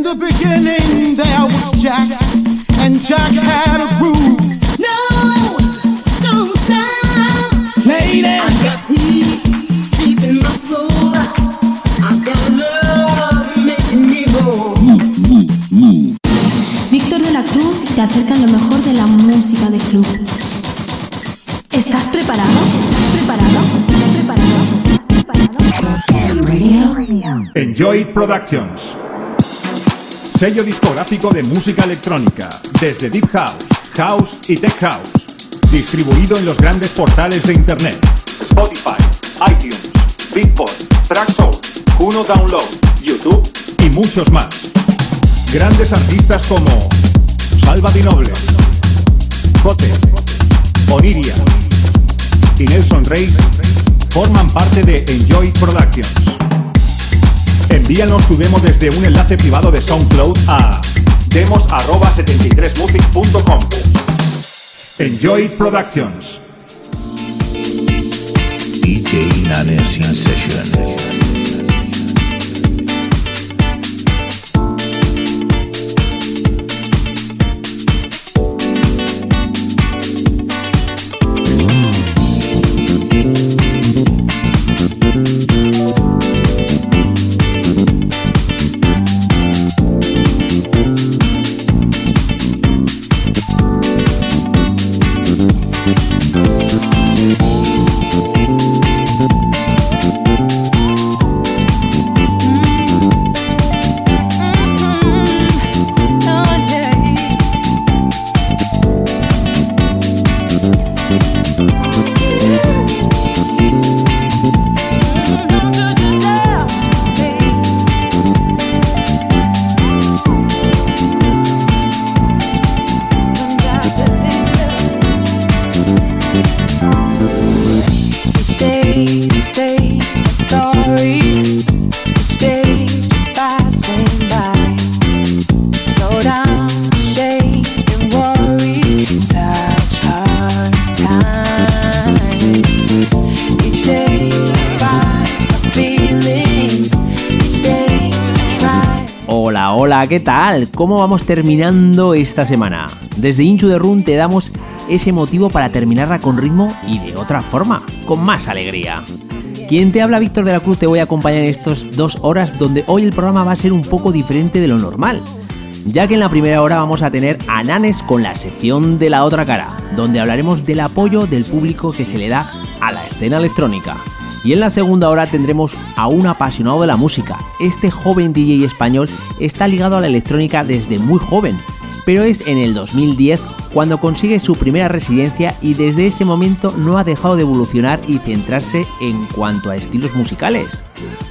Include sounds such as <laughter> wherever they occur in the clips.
In the beginning there was Jack, and Jack had a groove. No, don't stop. Lady, I got peace deep in my soul. I got love making me whole. Víctor de la Cruz te acerca lo mejor de la música de club. ¿Estás preparado? ¿Estás preparado? ¿Estás preparado? ¿Preparado? Enjoy It Productions. Sello discográfico de música electrónica, desde Deep House, House y Tech House. Distribuido en los grandes portales de Internet. Spotify, iTunes, Beatport, Traxsource, Juno Download, YouTube y muchos más. Grandes artistas como Salva Di Cote, Oniria y Nelson Rey forman parte de Enjoy Productions. Envíanos tu demo desde un enlace privado de SoundCloud a demos@73music.com. Enjoy Productions. DJ Nanes in. ¿Qué tal? ¿Cómo vamos terminando esta semana? Desde Inchu de Run te damos ese motivo para terminarla con ritmo y de otra forma, con más alegría. Quien te habla, Víctor de la Cruz, te voy a acompañar en estas dos horas donde hoy el programa va a ser un poco diferente de lo normal. Ya que en la primera hora vamos a tener a Nanes con la sección de la otra cara, donde hablaremos del apoyo del público que se le da a la escena electrónica. Y en la segunda hora tendremos a un apasionado de la música. Este joven DJ español está ligado a la electrónica desde muy joven, pero es en el 2010 cuando consigue su primera residencia y desde ese momento no ha dejado de evolucionar y centrarse en cuanto a estilos musicales,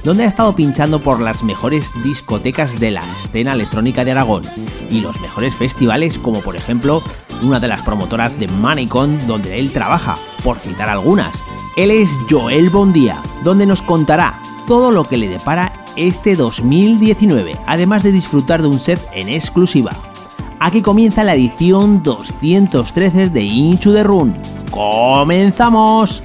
donde ha estado pinchando por las mejores discotecas de la escena electrónica de Aragón y los mejores festivales como por ejemplo una de las promotoras de Manicon donde él trabaja, por citar algunas. Él es Joel Bondía, donde nos contará todo lo que le depara este 2019, además de disfrutar de un set en exclusiva. Aquí comienza la edición 213 de Inchu de Run. ¡Comenzamos!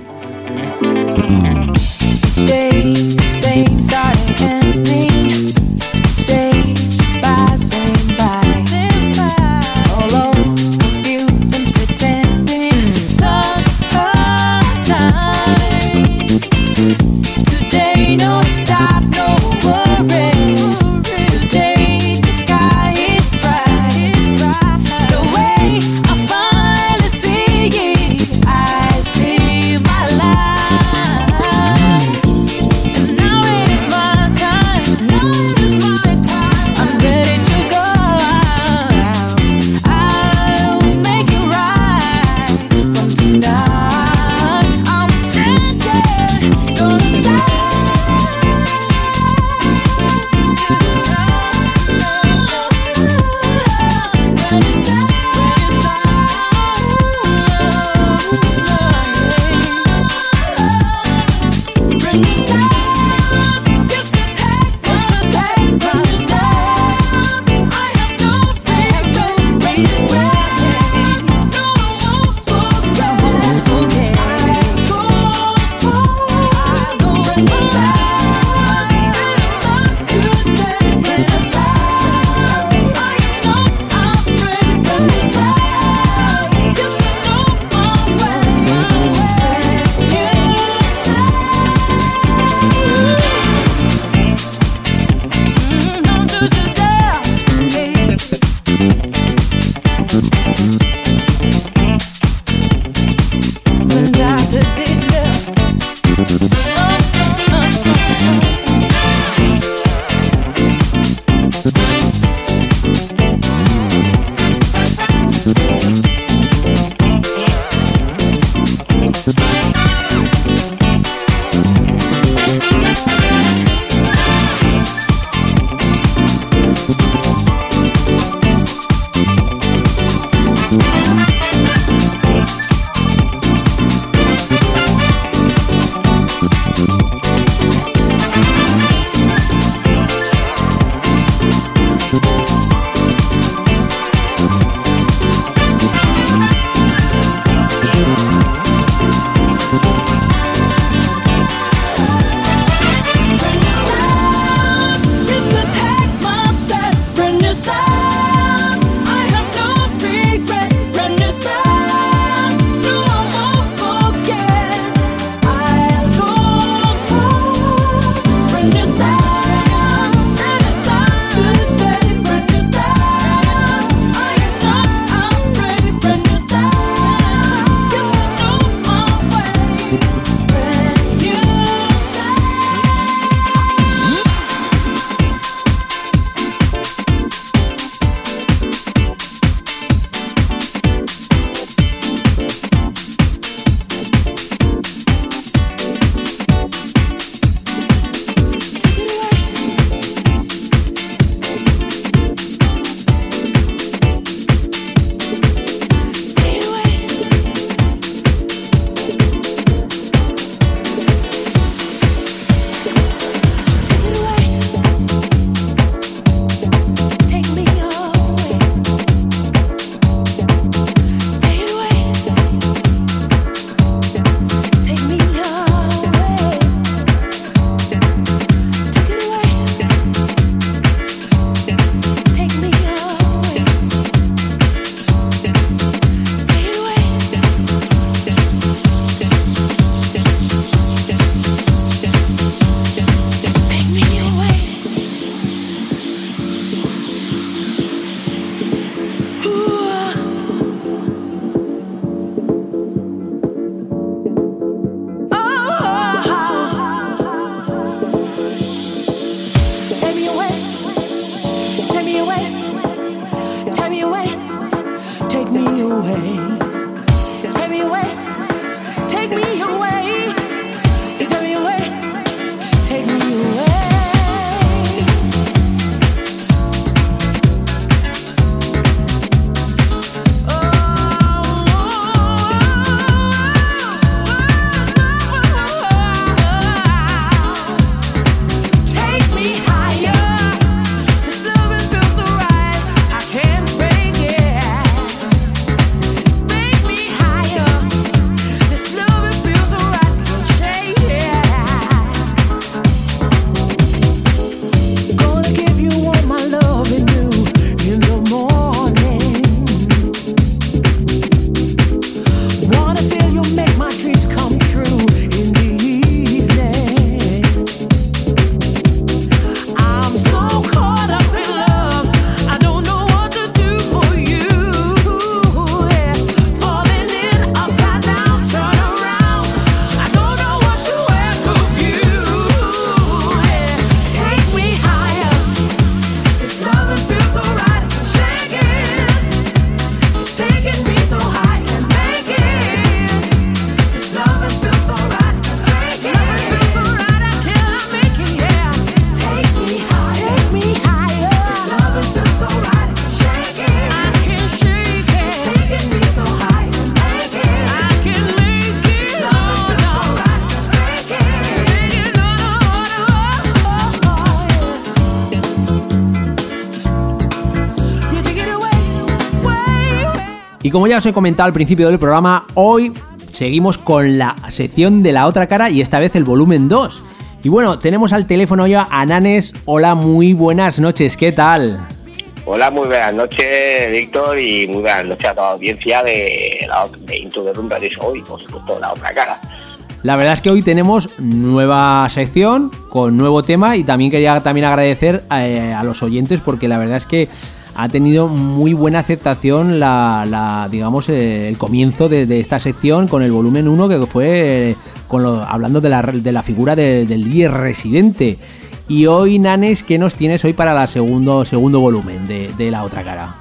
Como ya os he comentado al principio del programa, hoy seguimos con la sección de la otra cara y esta vez el volumen 2. Y bueno, tenemos al teléfono ya a Nanes. Hola, muy buenas noches, ¿qué tal? Hola, muy buenas noches, Víctor, y muy buenas noches a toda la audiencia de, la, de Into the Room Radio Show y, por supuesto, la otra cara. La verdad es que hoy tenemos nueva sección con nuevo tema y también quería también agradecer eh, a los oyentes porque la verdad es que ha tenido muy buena aceptación la, la digamos eh, el comienzo de, esta sección con el volumen 1 que fue eh, con lo- hablando de la, de la figura de- del líder residente y hoy Nanes ¿qué nos tienes hoy para el segundo segundo volumen de, de la otra cara?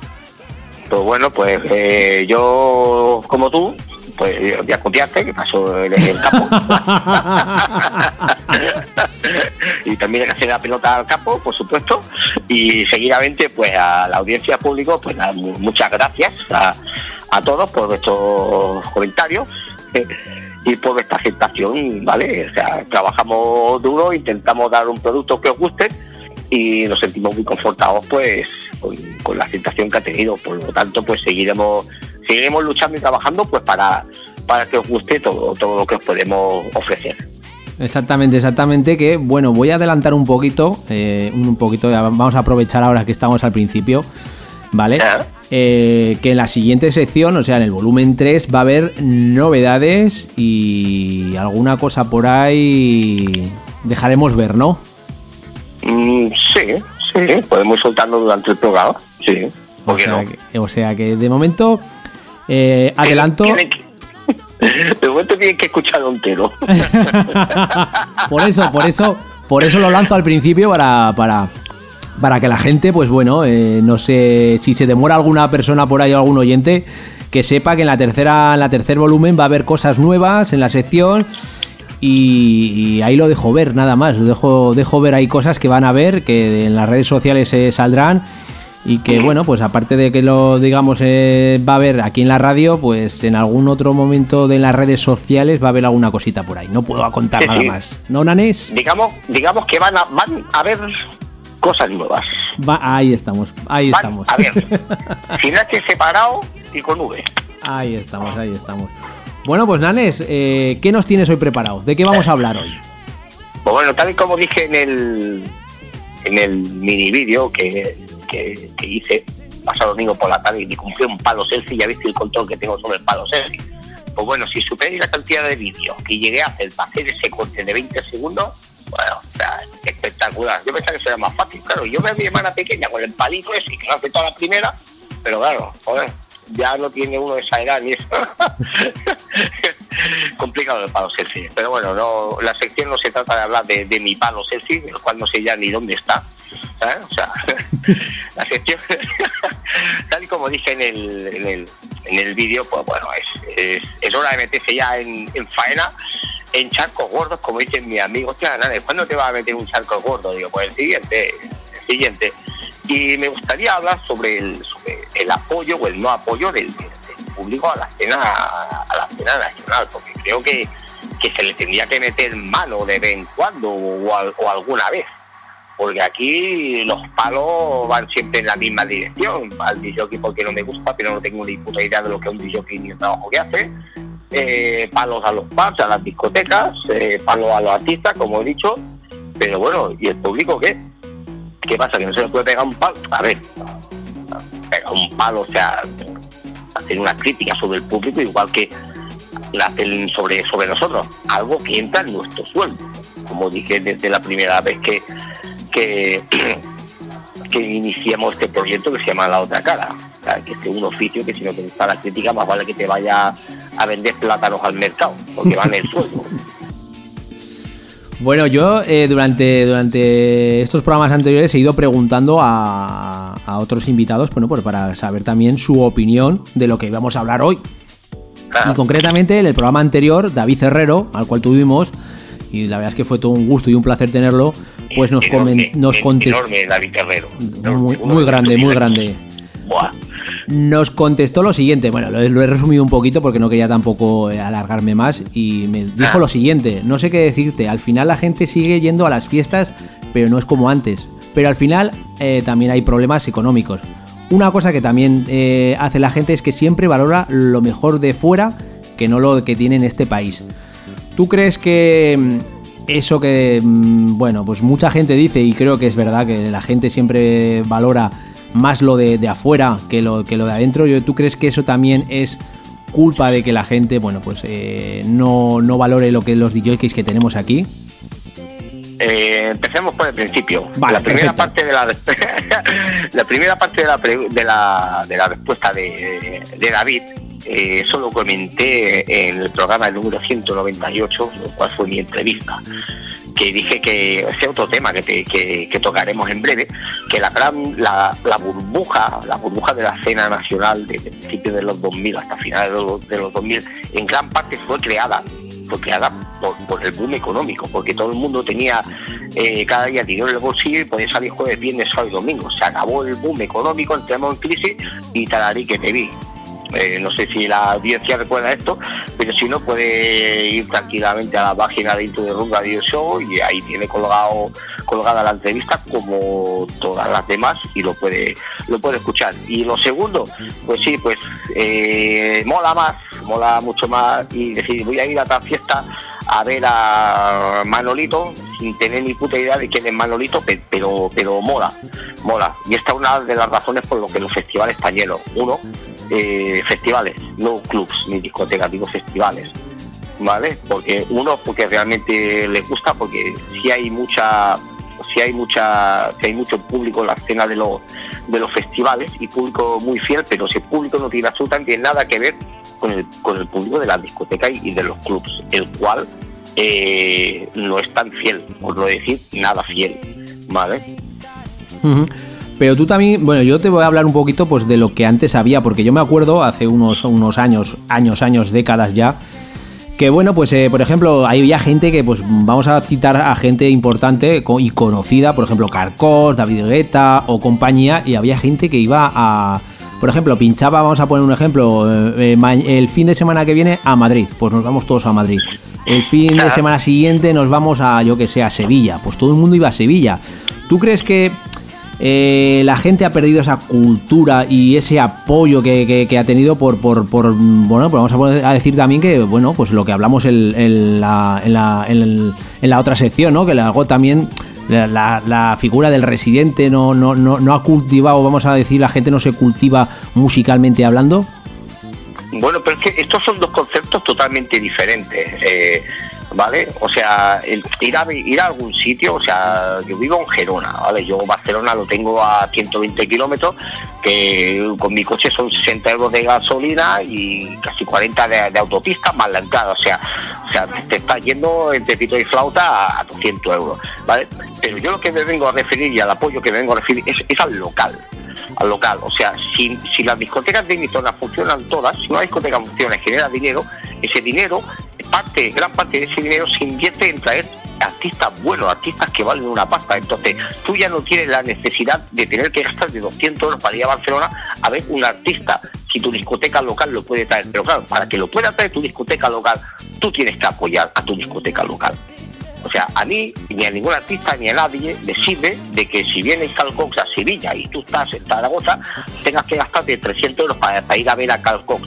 Pues bueno, pues eh, yo, como tú, pues eh, voy a copiarte, que pasó en el campo. <laughs> y también hay que hacer la pelota al campo, por supuesto. Y seguidamente, pues a la audiencia público, pues nada, muchas gracias a, a todos por vuestros comentarios. eh, Y por vuestra aceptación, ¿vale? O sea, trabajamos duro, intentamos dar un producto que os guste y nos sentimos muy confortados pues con, con la aceptación que ha tenido por lo tanto pues seguiremos seguiremos luchando y trabajando pues para para que os guste todo todo lo que os podemos ofrecer Exactamente, exactamente. Que bueno, voy a adelantar un poquito, eh, un poquito. Vamos a aprovechar ahora que estamos al principio, ¿vale? Ah. Eh, que en la siguiente sección, o sea, en el volumen 3, va a haber novedades y alguna cosa por ahí dejaremos ver, ¿no? Mm, sí Sí, podemos ir soltando durante el programa. Sí. O ¿Por qué sea, no? que, o sea que de momento eh, adelanto. <laughs> De momento tienen que escucharlo entero. <laughs> por eso, por eso, por eso lo lanzo al principio para, para, para que la gente, pues bueno, eh, no sé si se demora alguna persona por ahí o algún oyente, que sepa que en la tercera, en la tercer volumen va a haber cosas nuevas en la sección. Y, y ahí lo dejo ver, nada más. Lo dejo, dejo ver ahí cosas que van a ver, que en las redes sociales se saldrán. Y que bueno, pues aparte de que lo digamos eh, va a haber aquí en la radio, pues en algún otro momento de las redes sociales va a haber alguna cosita por ahí. No puedo contar Sí, nada sí. más. ¿No, Nanes? digamos, digamos que van a, van a ver cosas nuevas. Va, ahí estamos, ahí Van estamos. a ver. <laughs> Finate separado y con V. Ahí estamos, ahí estamos. Bueno, pues Nanes, eh, ¿qué nos tienes hoy preparado? ¿De qué vamos a hablar hoy? Pues bueno, tal y como dije en el en el mini vídeo que, que, que hice pasado domingo por la tarde y me cumplí un palo selfie, ya viste el control que tengo sobre el palo selfie. Pues bueno, si superáis la cantidad de vídeos que llegué a hacer para hacer ese corte de 20 segundos, bueno, o sea, espectacular. Yo pensaba que sería más fácil, claro. Yo veo a mi hermana pequeña con el palito ese, que lo hace toda la primera, pero claro, joder, ya no tiene uno esa edad ni eso. <laughs> <laughs> complicado el palo selfie. Pero bueno, no, la sección no se trata de hablar de, mi palo selfie, el cual no sé ya ni dónde está. O sea, <laughs> la sección, <laughs> tal y como dije en el, en el, en el vídeo, pues bueno, es, es, hora de meterse ya en, en faena, en charcos gordos, como dicen mis amigos. ¿cuándo te vas a meter un charco gordo? Digo, pues el siguiente, el siguiente. Y me gustaría hablar sobre el, sobre el apoyo o el no apoyo del público a la escena a la escena nacional, porque creo que, que se le tendría que meter mano de vez en cuando o, o alguna vez. Porque aquí los palos van siempre en la misma dirección. Al DJ porque no me gusta, pero no tengo ni puta idea de lo que es un DJ ni el trabajo que hace. Eh, palos a los pubs, a las discotecas, eh, palos a los artistas, como he dicho. Pero bueno, ¿y el público qué? ¿Qué pasa? ¿Que no se le puede pegar un palo? A ver, pegar un palo, o sea, hacer una crítica sobre el público, igual que la hacen sobre, sobre nosotros, algo que entra en nuestro sueldo, como dije desde la primera vez que, que, <clears throat> iniciamos este proyecto que se llama La Otra Cara, O sea, que es un oficio que si no te gusta la crítica, más vale que te vaya a vender plátanos al mercado, porque van el sueldo. <laughs> Bueno, yo eh, durante, durante estos programas anteriores he ido preguntando a, a otros invitados, bueno, pues para saber también su opinión de lo que íbamos a hablar hoy. Y concretamente en el programa anterior, David Herrero, al cual tuvimos, y la verdad es que fue todo un gusto y un placer tenerlo, pues nos, Enorme, nos contestó. Enorme David Herrero. Muy, muy grande, muy grande. Buah. Nos contestó lo siguiente, bueno, lo, lo he resumido un poquito porque no quería tampoco eh, alargarme más y me dijo Ah. lo siguiente, no sé qué decirte, al final la gente sigue yendo a las fiestas, pero no es como antes, pero al final eh, también hay problemas económicos. Una cosa que también eh, hace la gente es que siempre valora lo mejor de fuera que no lo que tiene en este país. ¿Tú crees que mm, eso que, mm, bueno, pues mucha gente dice, y creo que es verdad que la gente siempre valora más lo de, de afuera que lo, que lo de adentro, ¿tú crees que eso también es culpa de que la gente, bueno, pues eh, no, no valore lo que los DJs que tenemos aquí? Eh, empecemos por el principio. Vale, la primera parte de la <laughs> la primera parte de la pre- de la, de la respuesta de, de David eh, eso lo comenté en el programa número 198, el cual fue mi entrevista, que dije que ese otro tema que, te- que, que tocaremos en breve, que la gran la, la burbuja, la burbuja de la escena nacional desde principios de los 2000 hasta finales de los, de los 2000, en gran parte fue creada fue creada por, el boom económico, porque todo el mundo tenía eh, cada día dinero en el bolsillo y podía salir jueves, viernes, sábado y domingo. Se acabó el boom económico, entramos en crisis y talarí que te vi. Eh, no sé si la audiencia recuerda esto, pero si no puede ir tranquilamente a la página de Into the Room Radio Show y ahí tiene colgado colgada la entrevista como todas las demás y lo puede lo puede escuchar. Y lo segundo, pues sí, pues eh, mola más, mola mucho más y decir voy a ir a tal fiesta a ver a Manolito sin tener ni puta idea de quién es Manolito, pe- pero pero mola, mola. Y esta es una de las razones por lo que los festivales están llenos. Uno, eh, festivales, no clubs ni discotecas, digo festivales. ¿Vale? Porque uno, porque realmente les gusta, porque sí hay mucha si hay mucha, si hay mucho público en la escena de los de los festivales y público muy fiel, pero ese público no tiene absolutamente nada que ver con el, con el público de la discoteca y, de los clubs, el cual eh, no es tan fiel, por no decir nada fiel, ¿vale? Pero tú también, bueno, yo te voy a hablar un poquito pues de lo que antes había, porque yo me acuerdo hace unos, unos años, años, años, décadas ya, que bueno, pues eh, por ejemplo, había gente que, pues vamos a citar a gente importante y conocida, por ejemplo, Carcos, David Guetta o compañía, y había gente que iba a, por ejemplo, pinchaba, vamos a poner un ejemplo, eh, eh, el fin de semana que viene a Madrid, pues nos vamos todos a Madrid. El fin de semana siguiente nos vamos a, yo que sé, a Sevilla, pues todo el mundo iba a Sevilla. ¿Tú crees que eh, la gente ha perdido esa cultura y ese apoyo que, ha tenido por, por, por, bueno, pues vamos a, decir también que, bueno, pues lo que hablamos en, la, otra sección, ¿no? Que algo también la figura del residente no, no, no, no ha cultivado, vamos a decir, la gente no se cultiva musicalmente hablando. Bueno, pero es que estos son dos conceptos totalmente diferentes, eh, ¿vale? O sea, el- ir, a, ir a algún sitio, o sea, yo vivo en Gerona, ¿vale? Yo Barcelona lo tengo a 120 kilómetros, que con mi coche son 60 euros de gasolina y casi 40 de, autopista más la entrada, o sea, o sea, te estás yendo entre pito y flauta a, a 200 euros, ¿vale? Pero yo lo que me vengo a referir y al apoyo que me vengo a referir es, es al local al local. O sea, si, si las discotecas de mi zona funcionan todas, si una discoteca funciona y genera dinero, ese dinero, parte, gran parte de ese dinero se invierte en traer artistas buenos, artistas que valen una pasta. Entonces, tú ya no tienes la necesidad de tener que gastar de 200 euros para ir a Barcelona a ver un artista. Si tu discoteca local lo puede traer, pero claro, para que lo pueda traer tu discoteca local, tú tienes que apoyar a tu discoteca local. O sea, a mí, ni a ningún artista, ni a nadie le sirve de que si vienes Carl Cox a Sevilla y tú estás en Zaragoza, tengas que gastarte 300 euros para, ir a ver a Carl Cox.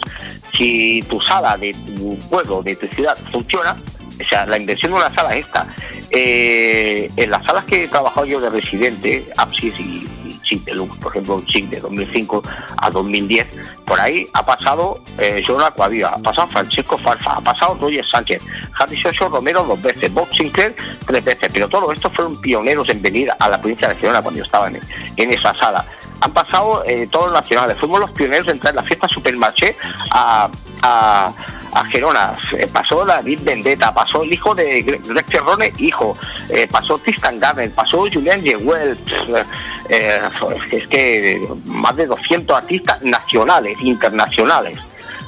Si tu sala de tu pueblo, de tu ciudad, funciona, o sea, la inversión de una sala es esta. Eh, en las salas que he trabajado yo de residente, Apsis y, Chic Deluxe, por ejemplo, Chic de 2005 a 2010, por ahí ha pasado eh, Jonah ha pasado Francesco Farfa, ha pasado Roger Sánchez, Javi Soso Romero dos veces, Bob Sinclair tres veces, pero todos estos fueron pioneros en venir a la provincia de Barcelona cuando yo estaba en, esa sala. Han pasado eh, todos los nacionales, fuimos los pioneros en entrar en la fiesta Supermarché a, a, a Gerona, Eh, pasó David Vendetta, pasó el hijo de Gre- Greg Cerrone, hijo, eh, pasó Tristan Garner, pasó Julian Jewell, eh, es que más de 200 artistas nacionales, internacionales.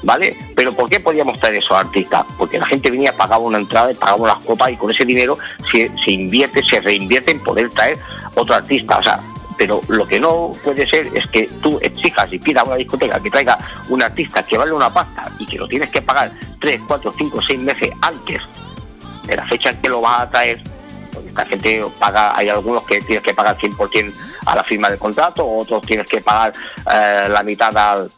¿Vale? Pero ¿por qué podíamos traer esos artistas? Porque la gente venía, pagaba una entrada y pagaba las copas y con ese dinero se, se invierte, se reinvierte en poder traer otro artista. O sea, pero lo que no puede ser es que tú exijas y pidas a una discoteca que traiga un artista que vale una pasta y que lo tienes que pagar 3, 4, 5, 6 meses antes de la fecha en que lo vas a traer. Porque esta gente paga, hay algunos que tienes que pagar 100% a la firma del contrato, otros tienes que pagar eh, la mitad al,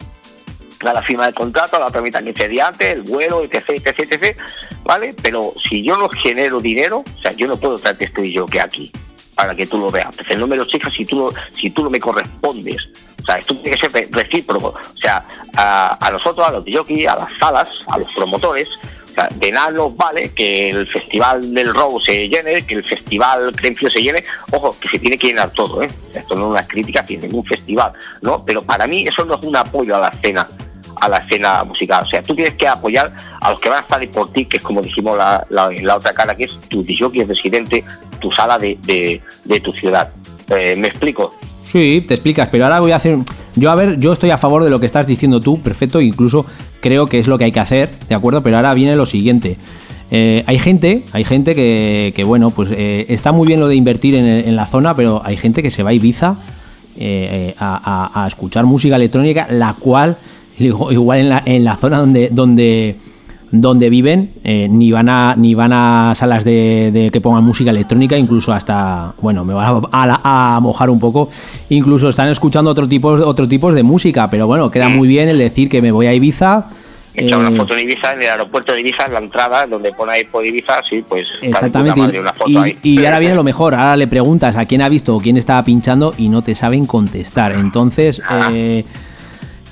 a la firma del contrato, la otra mitad 15 días antes, el vuelo, etc, etc, etc, ¿vale? Pero si yo no genero dinero, o sea, yo no puedo traerte este que aquí para que tú lo veas. Entonces no me lo exijas si tú no, si tú no me correspondes. O sea, esto tiene que ser re- recíproco. O sea, a, a nosotros, a los jockeys, a las salas, a los promotores, o sea, de nada nos vale que el festival del Row se llene, que el festival Crenfio se llene. Ojo, que se tiene que llenar todo, ¿eh? Esto no es una crítica hacia ningún festival, ¿no? Pero para mí eso no es un apoyo a la escena a la escena musical. O sea, tú tienes que apoyar a los que van a estar por que es como dijimos la, la, otra cara, que es tu DJ residente, tu sala de, de, tu ciudad. Eh, ¿Me explico? Sí, te explicas, pero ahora voy a hacer. Yo, a ver, yo estoy a favor de lo que estás diciendo tú, perfecto, incluso creo que es lo que hay que hacer, ¿de acuerdo? Pero ahora viene lo siguiente. Eh, hay gente, hay gente que, que, bueno, pues eh, está muy bien lo de invertir en, en la zona, pero hay gente que se va a Ibiza a- a escuchar música electrónica, la cual, digo, igual en la, en la zona donde, donde, donde viven, eh, ni van a ni van a salas de, de que pongan música electrónica, incluso hasta, bueno, me va a, a- a mojar un poco, incluso están escuchando otro tipo, otro tipos de música, pero bueno, queda muy bien el decir que me voy a Ibiza. Echaba eh, una foto en Ibiza, en el aeropuerto de Ibiza, en la entrada, donde pone ahí por Ibiza, sí, pues Exactamente. madre una foto Y, ahí. y ahora viene lo mejor. Ahora le preguntas a quién ha visto o quién estaba pinchando y no te saben contestar. Entonces, Ah. eh,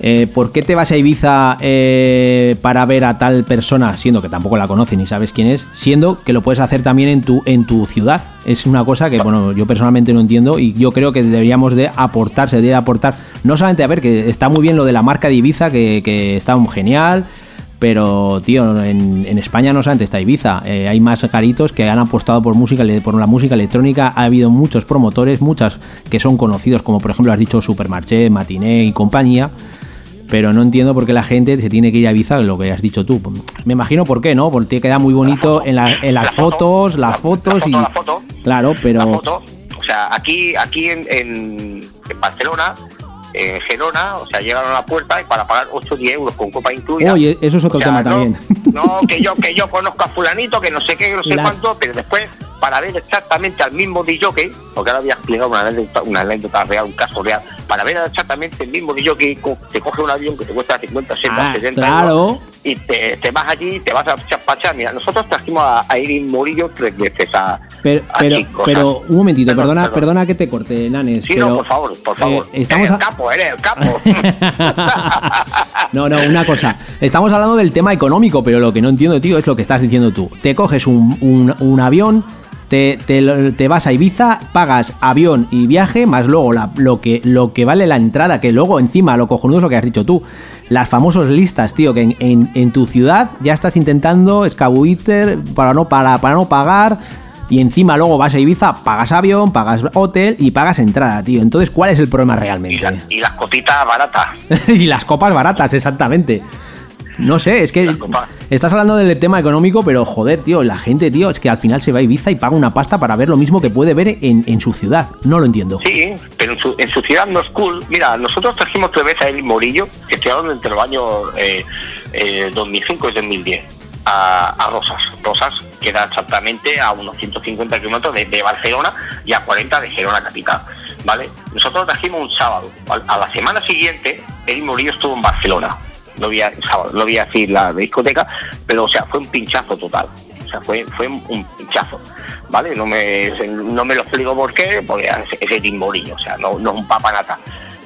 eh, ¿por qué te vas a Ibiza eh, para ver a tal persona, siendo que tampoco la conoces ni sabes quién es, siendo que lo puedes hacer también en tu, en tu ciudad? Es una cosa que, bueno, yo personalmente no entiendo y yo creo que deberíamos de aportar, se aportar, no solamente a ver, que está muy bien lo de la marca de Ibiza, que, está genial, pero, tío, en, España no solamente está Ibiza, eh, hay más caritos que han apostado por música, por la música electrónica. Ha habido muchos promotores, muchas que son conocidos, como por ejemplo has dicho Supermarché, Matiné y compañía. Pero no entiendo por qué la gente se tiene que ir a Ibiza, lo que has dicho tú. Me imagino por qué, ¿no? Porque queda muy bonito en, la- en las La foto, fotos, las la- fotos y. foto, la foto. Claro, pero. La foto, o sea, aquí, aquí en, en, en Barcelona, en Gerona, o sea, llegaron a la puerta y para pagar 8 o 10 euros con copa incluida. Oye, eso es otro O sea, tema no- también. No, que yo, que yo conozco a fulanito, que no sé qué, que no sé La- cuánto, pero después, para ver exactamente al mismo DJ, porque ahora voy a explicar una anécdota, una anécdota real, un caso real, para ver exactamente el mismo DJ, co- te coge un avión que te cuesta 50, 60, Ah, 70 claro. y te, te vas allí, te vas a chapachar. Mira, nosotros trajimos a, a Irin Morillo tres veces a, Pero, a pero, un momentito, Perdón, perdona, perdón. perdona que te corte, Nanes. Sí, pero, no, por favor, por favor. eh, estamos eres a- el capo, eres el capo. <laughs> No, no, una cosa. Estamos hablando del tema económico, pero lo que no entiendo, tío, es lo que estás diciendo tú. Te coges un, un- un avión, te, te te vas a Ibiza, pagas avión y viaje, más luego la- lo, que, lo que vale la entrada, que luego encima lo cojonudo es lo que has dicho tú. Las famosas listas, tío, que en, en- en tu ciudad ya estás intentando escabuiter para no, para, para no pagar. Y encima luego vas a Ibiza, pagas avión, pagas hotel y pagas entrada, tío. Entonces, ¿cuál es el problema y, realmente? la- y las copitas baratas. <laughs> y las copas baratas, exactamente. No sé, es que estás hablando del tema económico, pero joder, tío, la gente, tío, es que al final se va a Ibiza y paga una pasta para ver lo mismo que puede ver en, en su ciudad. No lo entiendo. Sí, pero en su, en su ciudad no es cool. Mira, nosotros trajimos tres veces a Eli Morillo, que estoy hablando entre los años eh, eh, 2005 y 2010, a, a Rosas. Rosas queda exactamente a unos 150 kilómetros de, de Barcelona y a 40 de Gerona capital. ¿Vale? Nosotros trajimos un sábado. ¿vale? A la semana siguiente, Eli Morillo estuvo en Barcelona. No voy a, sábado, no voy a decir la discoteca, pero o sea, fue un pinchazo total. O sea, fue, fue un pinchazo. ¿Vale? No me, no me lo explico por qué, porque es, es Eli Morillo, o sea, no, no es un papanata.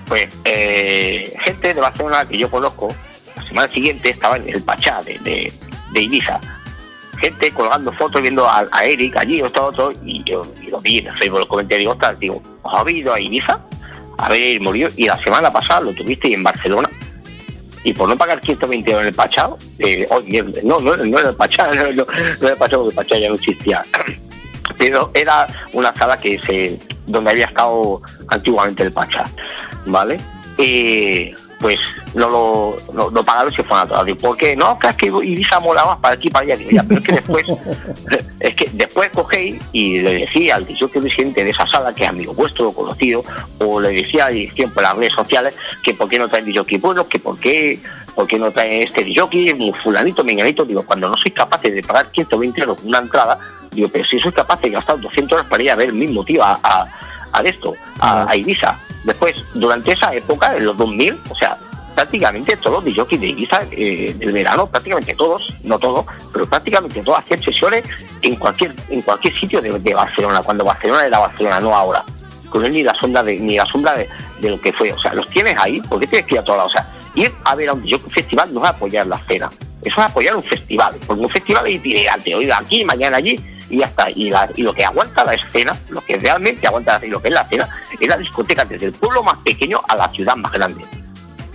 Pues eh, gente de Barcelona que yo conozco, la semana siguiente estaba en el Pachá de, de, de Ibiza. Gente colgando fotos viendo a, Eric allí o todo otro, y yo y lo vi en el Facebook, lo comenté, digo, ostras, digo, ¿os habéis ido a Ibiza? A ver Morillo, y la semana pasada lo tuviste en Barcelona. Y por no pagar 120 euros en el Pachá, eh, oye, no, no, no era el Pachá, <laughs> no, era el Pachá, porque el Pachá ya no existía. <clears throat> Pero era una sala que se donde había estado antiguamente el Pachá, ¿vale? Eh, pues no lo no, no pagaron y se fueron a todas. ¿Por qué? No, que es que Ibiza molaba para aquí para allá. Digo, ya, pero es que después, <laughs> es que después cogéis y le decía al que presidente de esa sala, que es amigo vuestro, conocido, o le decía siempre por las redes sociales que por qué no traen DJ bueno, que por qué, por qué no traen este un fulanito, menganito, digo, cuando no sois capaces de pagar 120 euros una entrada, digo, pero si sois capaces de gastar 200 euros para ir a ver el mismo tío a, a, a esto, a, a Ibiza. Después, durante esa época, en los 2000, o sea, prácticamente todos los DJs de Ibiza eh, del verano, prácticamente todos, no todos, pero prácticamente todos hacían sesiones en cualquier en cualquier sitio de, de Barcelona, cuando Barcelona era Barcelona, no ahora. Con él ni la sombra de ni la sombra de, de lo que fue. O sea, los tienes ahí, porque tienes que ir a todos lados. O sea, ir a ver a un festival no es apoyar la escena, eso es apoyar un festival, porque un festival es itinerante, hoy aquí, mañana allí, y ya está. Y, la- y lo que aguanta la escena, lo que realmente aguanta y lo que es la escena, es la discoteca desde el pueblo más pequeño a la ciudad más grande.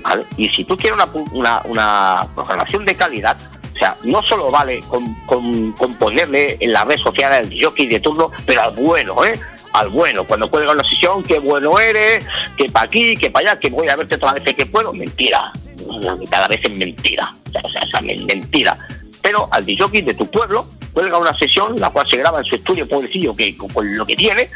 ¿vale? Y si tú quieres una, una, una programación de calidad, o sea, no solo vale con, con- con ponerle en las redes sociales el jockey de turno, pero al bueno, ¿eh? Al bueno, cuando cuelga una sesión, qué bueno eres, que para aquí, que para allá, que voy a verte todas las veces que puedo, mentira. La de las veces mentira. O sea, o sea, men- mentira. Pero al jockey de tu pueblo cuelga una sesión, la cual se graba en su estudio, pobrecillo, que con, lo que tiene,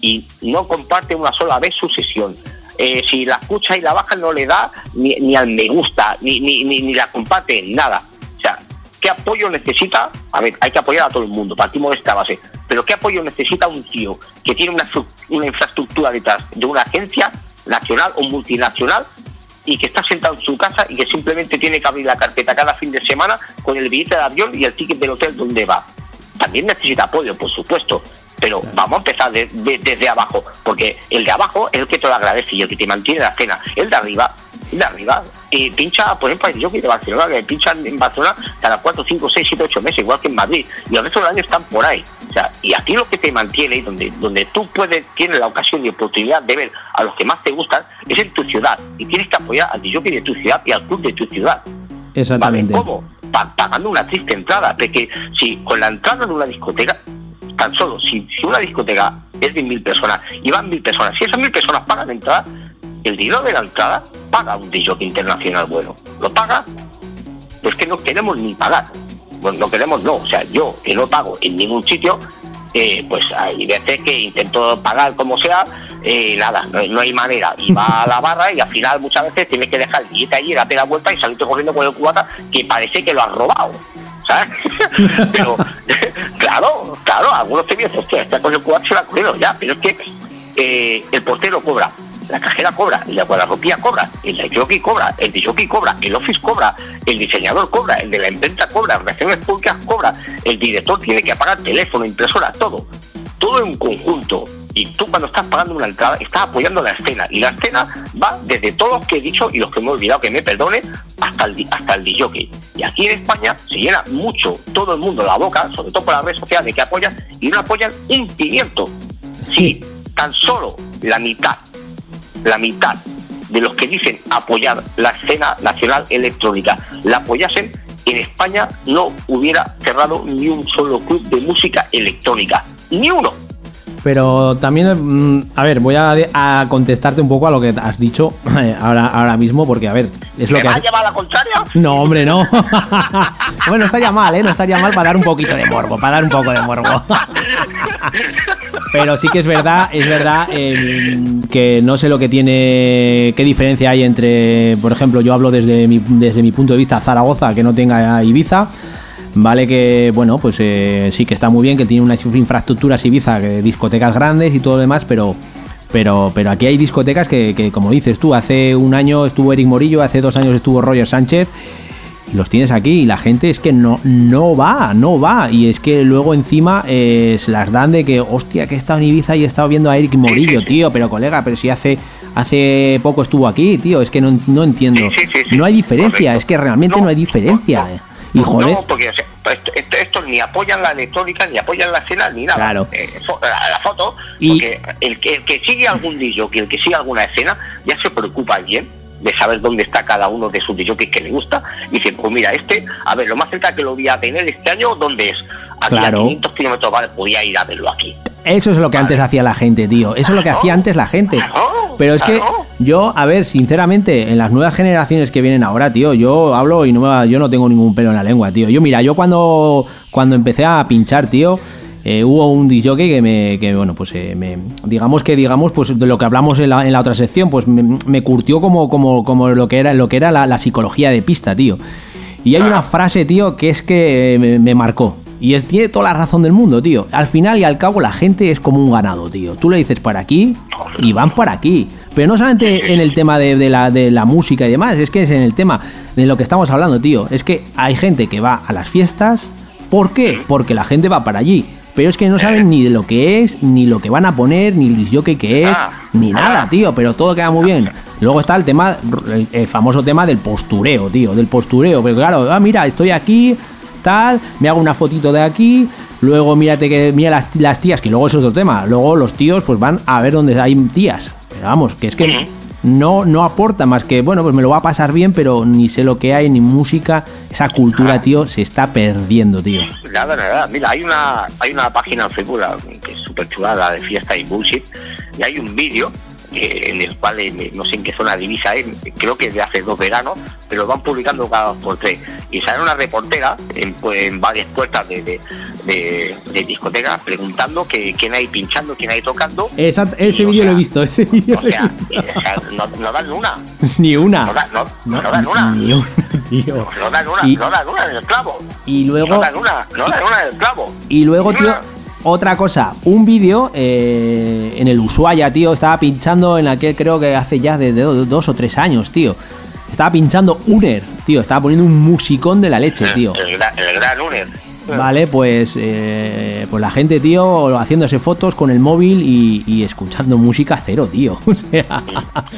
y no comparte una sola vez su sesión. Eh, si la escucha y la baja no le da ni, ni al me gusta, ni, ni, ni, la comparte, nada. O sea, ¿qué apoyo necesita? A ver, hay que apoyar a todo el mundo, partimos de esta base. Pero ¿qué apoyo necesita un tío que tiene una, una infraestructura detrás de una agencia nacional o multinacional y que está sentado en su casa y que simplemente tiene que abrir la carpeta cada fin de semana con el billete de avión y el ticket del hotel donde va? También necesita apoyo, por supuesto, pero vamos a empezar de- de- desde abajo, porque el de abajo es el que te lo agradece y el que te mantiene la cena. El de arriba de arriba. Y pincha, por ejemplo, yo que de Barcelona, que pinchan en Barcelona cada 4, 5, 6, 7, 8 meses, igual que en Madrid. Y el resto del año están por ahí. O sea, y aquí lo que te mantiene, donde, donde tú puedes, tienes la ocasión y oportunidad de ver a los que más te gustan, es en tu ciudad. Y tienes que apoyar al DJ de tu ciudad y al club de tu ciudad. Exactamente. ¿Vale? ¿Cómo? Pa- pagando una triste entrada. Porque si con la entrada en una discoteca, tan solo, si, si una discoteca es de mil personas y van mil personas, si esas mil personas pagan entrada, el dinero de la entrada paga un DJ internacional bueno. ¿Lo paga? Pues que no queremos ni pagar. Pues no queremos, no. O sea, yo que no pago en ningún sitio, eh, pues hay veces que intento pagar como sea, eh, nada, no, hay manera. Y va a la barra y al final muchas veces tienes que dejar el billete allí, date la vuelta y salirte corriendo con el cubata que parece que lo has robado. ¿Sabes? <laughs> pero, <laughs> claro, claro, algunos te dicen, hostia, está con el cubata se lo ha cogido ya, pero es que eh, el portero cobra, la cajera cobra, la guardarropía cobra, el jockey cobra, el jockey cobra, el office cobra, el diseñador cobra, el de la imprenta cobra, relaciones públicas cobra, el director tiene que pagar teléfono, impresora, todo, todo en un conjunto. Y tú cuando estás pagando una entrada estás apoyando la escena y la escena va desde todos los que he dicho y los que me he olvidado que me perdone hasta el hasta el DJ. Y aquí en España se llena mucho todo el mundo la boca, sobre todo por las redes sociales de que apoyan y no apoyan un pimiento. Si tan solo la mitad la mitad de los que dicen apoyar la escena nacional electrónica la apoyasen, en España no hubiera cerrado ni un solo club de música electrónica. Ni uno. Pero también, mm, a ver, voy a, a contestarte un poco a lo que has dicho eh, ahora, ahora mismo, porque, a ver, es lo ¿Me que... a has- llevar a la contraria? No, hombre, no. <laughs> bueno, estaría mal, ¿eh? No estaría mal para dar un poquito de morbo, para dar un poco de morbo. <laughs> Pero sí que es verdad, es verdad eh, que no sé lo que tiene, qué diferencia hay entre, por ejemplo, yo hablo desde mi, desde mi punto de vista, Zaragoza, que no tenga Ibiza. Vale que, bueno, pues eh, sí que está muy bien, que tiene unas infraestructuras Ibiza, que discotecas grandes y todo lo demás, pero pero, pero aquí hay discotecas que, que, como dices tú, hace un año estuvo Eric Morillo, hace dos años estuvo Roger Sánchez, y los tienes aquí y la gente es que no, no va, no va. Y es que luego encima eh, se las dan de que, hostia, que he estado en Ibiza y he estado viendo a Eric Morillo, tío, pero colega, pero si hace hace poco estuvo aquí, tío, es que no, no entiendo. Sí, sí, sí, sí. No hay diferencia, Correcto. es que realmente no, No, hay diferencia. no, eh. Y joder, No, porque o sea, estos ni apoyan la electrónica, ni apoyan la escena, ni nada. Claro. Eh, la, la foto, Y- porque el que, el que sigue algún DJ, que el que sigue alguna escena, ya se preocupa bien de saber dónde está cada uno de sus DJs que le gusta. Y dice, pues mira, este, a ver, lo más cerca que lo voy a tener este año, ¿dónde es? Claro. a 500 kilómetros, vale, podía ir a verlo aquí. Eso es lo que antes hacía la gente, tío. Eso es lo que hacía antes la gente. Claro, Pero es que yo, a ver, sinceramente, en las nuevas generaciones que vienen ahora, tío, yo hablo y no me va- yo no tengo ningún pelo en la lengua, tío. Yo, mira, yo cuando, cuando empecé a pinchar, tío, eh, hubo un DJ que me, que, bueno, pues eh, me, digamos que, digamos, pues de lo que hablamos en la, en la otra sección, pues me, me curtió como, como, como lo que era, lo que era la, la psicología de pista, tío. Y hay una frase, tío, que es que me, me marcó. Y es, tiene toda la razón del mundo, tío. Al final y al cabo, la gente es como un ganado, tío. Tú le dices para aquí y van para aquí. Pero no solamente en el tema de, la, de la música y demás, es que es en el tema de lo que estamos hablando, tío. Es que hay gente que va a las fiestas. ¿Por qué? Porque la gente va para allí. Pero es que no saben ni de lo que es, ni lo que van a poner, ni el jockey que es, ni nada, tío. Pero todo queda muy bien. Luego está el tema, el famoso tema del postureo, tío. Del postureo. Pero claro, ah, mira, estoy aquí, tal, me hago una fotito de aquí, luego mírate que mira las, las tías, que luego es otro tema, luego los tíos pues van a ver dónde hay tías, pero vamos, que es que no, no aporta más que, bueno, pues me lo va a pasar bien, pero ni sé lo que hay, ni música, esa cultura, tío, se está perdiendo, tío. Nada, nada. Mira, hay una, hay una página en Facebook que es súper chulada de fiesta y bullshit, y hay un vídeo en el cual, eh, no sé en qué zona divisa es, creo que de hace dos veranos, pero van publicando cada dos por tres. Y sale una reportera en, pues, en varias puertas de, de, de, de discotecas preguntando que quién hay pinchando, quién hay tocando. Esa- <laughs> ese vídeo lo he visto, ese vídeo O lo sea, eh, o sea, no, no dan una. <laughs> Ni una. No, da- no, No, no dan una. Ni una, <laughs> tío. No dan una, Y- no dan una en el clavo. Y No luego, dan una, no dan una en el clavo. y luego, tío, una. Otra cosa, un vídeo eh, en el Ushuaia, tío, estaba pinchando en aquel, creo que hace ya de, de do- dos o tres años, tío. Estaba pinchando Uner, tío, estaba poniendo un musicón de la leche, tío. El, gran- el gran Uner. Vale, pues, eh, pues la gente, tío, haciéndose fotos con el móvil y, y escuchando música cero, tío. <laughs> O sea,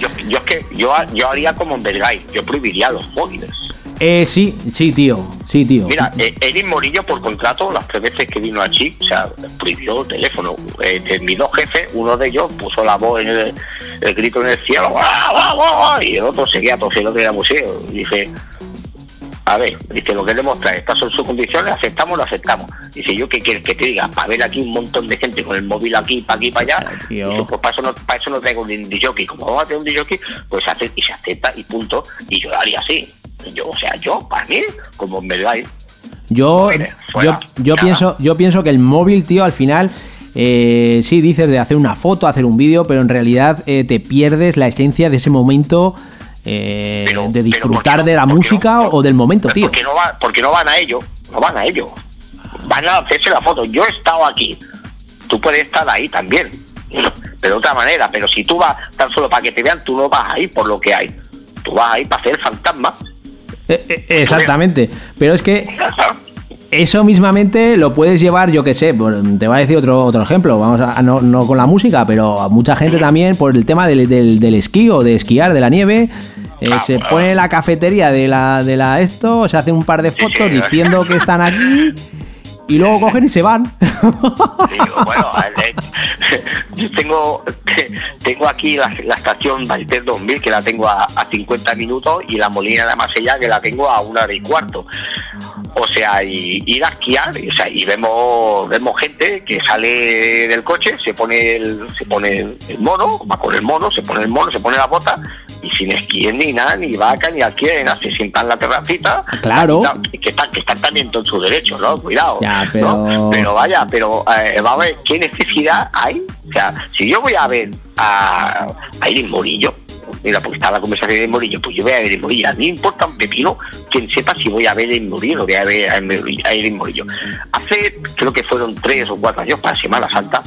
Yo, yo es que yo, yo haría como en Belgay, yo prohibiría los móviles. Eh, sí, sí, tío, sí, tío. Mira, eh, Eric Morillo por contrato, las tres veces que vino aquí, o sea, prohibió el teléfono. Eh, de mis dos jefes, uno de ellos puso la voz en el, el grito en el cielo, y el otro seguía tosiendo que era museo. Y dije, a ver, dice, lo que demuestra, estas son sus condiciones, aceptamos, lo aceptamos. Dice, yo qué quieres que te diga, para ver aquí un montón de gente con el móvil aquí, para aquí, para allá, dice, pues para eso, no, para eso no traigo un DJ, como vamos a tener un DJ, pues hace, y se acepta y punto, y yo lo haría así. Yo, o sea, yo, para mí, como en verdad, Yo, Fuera, yo, yo nada. pienso, yo pienso que el móvil, tío, al final, eh, sí dices de hacer una foto, hacer un vídeo, pero en realidad eh, te pierdes la esencia de ese momento eh, Pero- de disfrutar ¿por qué de la música no? o del momento, tío. Porque no, va, porque no van a ello, no van a ello. Van a hacerse la foto. Yo he estado aquí. Tú puedes estar ahí también. Pero de otra manera. Pero si tú vas tan solo para que te vean, tú no vas ahí por lo que hay. Tú vas ahí para hacer fantasma. Eh, eh, exactamente. Pero es que eso mismamente lo puedes llevar, yo que sé, te voy a decir otro, otro ejemplo, vamos a, no, no con la música, pero a mucha gente también por el tema del, del, del esquí o de esquiar, de la nieve, eh, Ah, se pone en la cafetería de la, de la esto, se hace un par de fotos diciendo que están aquí <laughs> y luego cogen y se van. <laughs> Bueno, ver, eh, yo <laughs> tengo, <laughs> tengo aquí la, la estación Valter 2000 que la tengo a, a 50 minutos y la Molina de Masella que la tengo a una hora y cuarto. O sea, y ir a esquiar, y, o sea, y vemos vemos gente que sale del coche, se pone el, se pone el, mono, va con el mono, se pone el mono, se pone la bota y sin esquí ni nada, ni vaca, ni nada, se sientan en la terracita. Claro. Que están, que están también en su derecho, ¿no? Cuidado. Ya, ¿no? pero- pero vaya, pero eh, vamos a ver, ¿qué necesidad hay? O sea, si yo voy a ver a, a Iris Morillo, mira, porque está la conversación de Morillo, pues yo voy a ver Iris Morillo. A mí me importa un pepino quien sepa si voy a ver a Iris Morillo o voy a ver a Iris Morillo. Hace, creo que fueron tres o cuatro años para Semana Santa,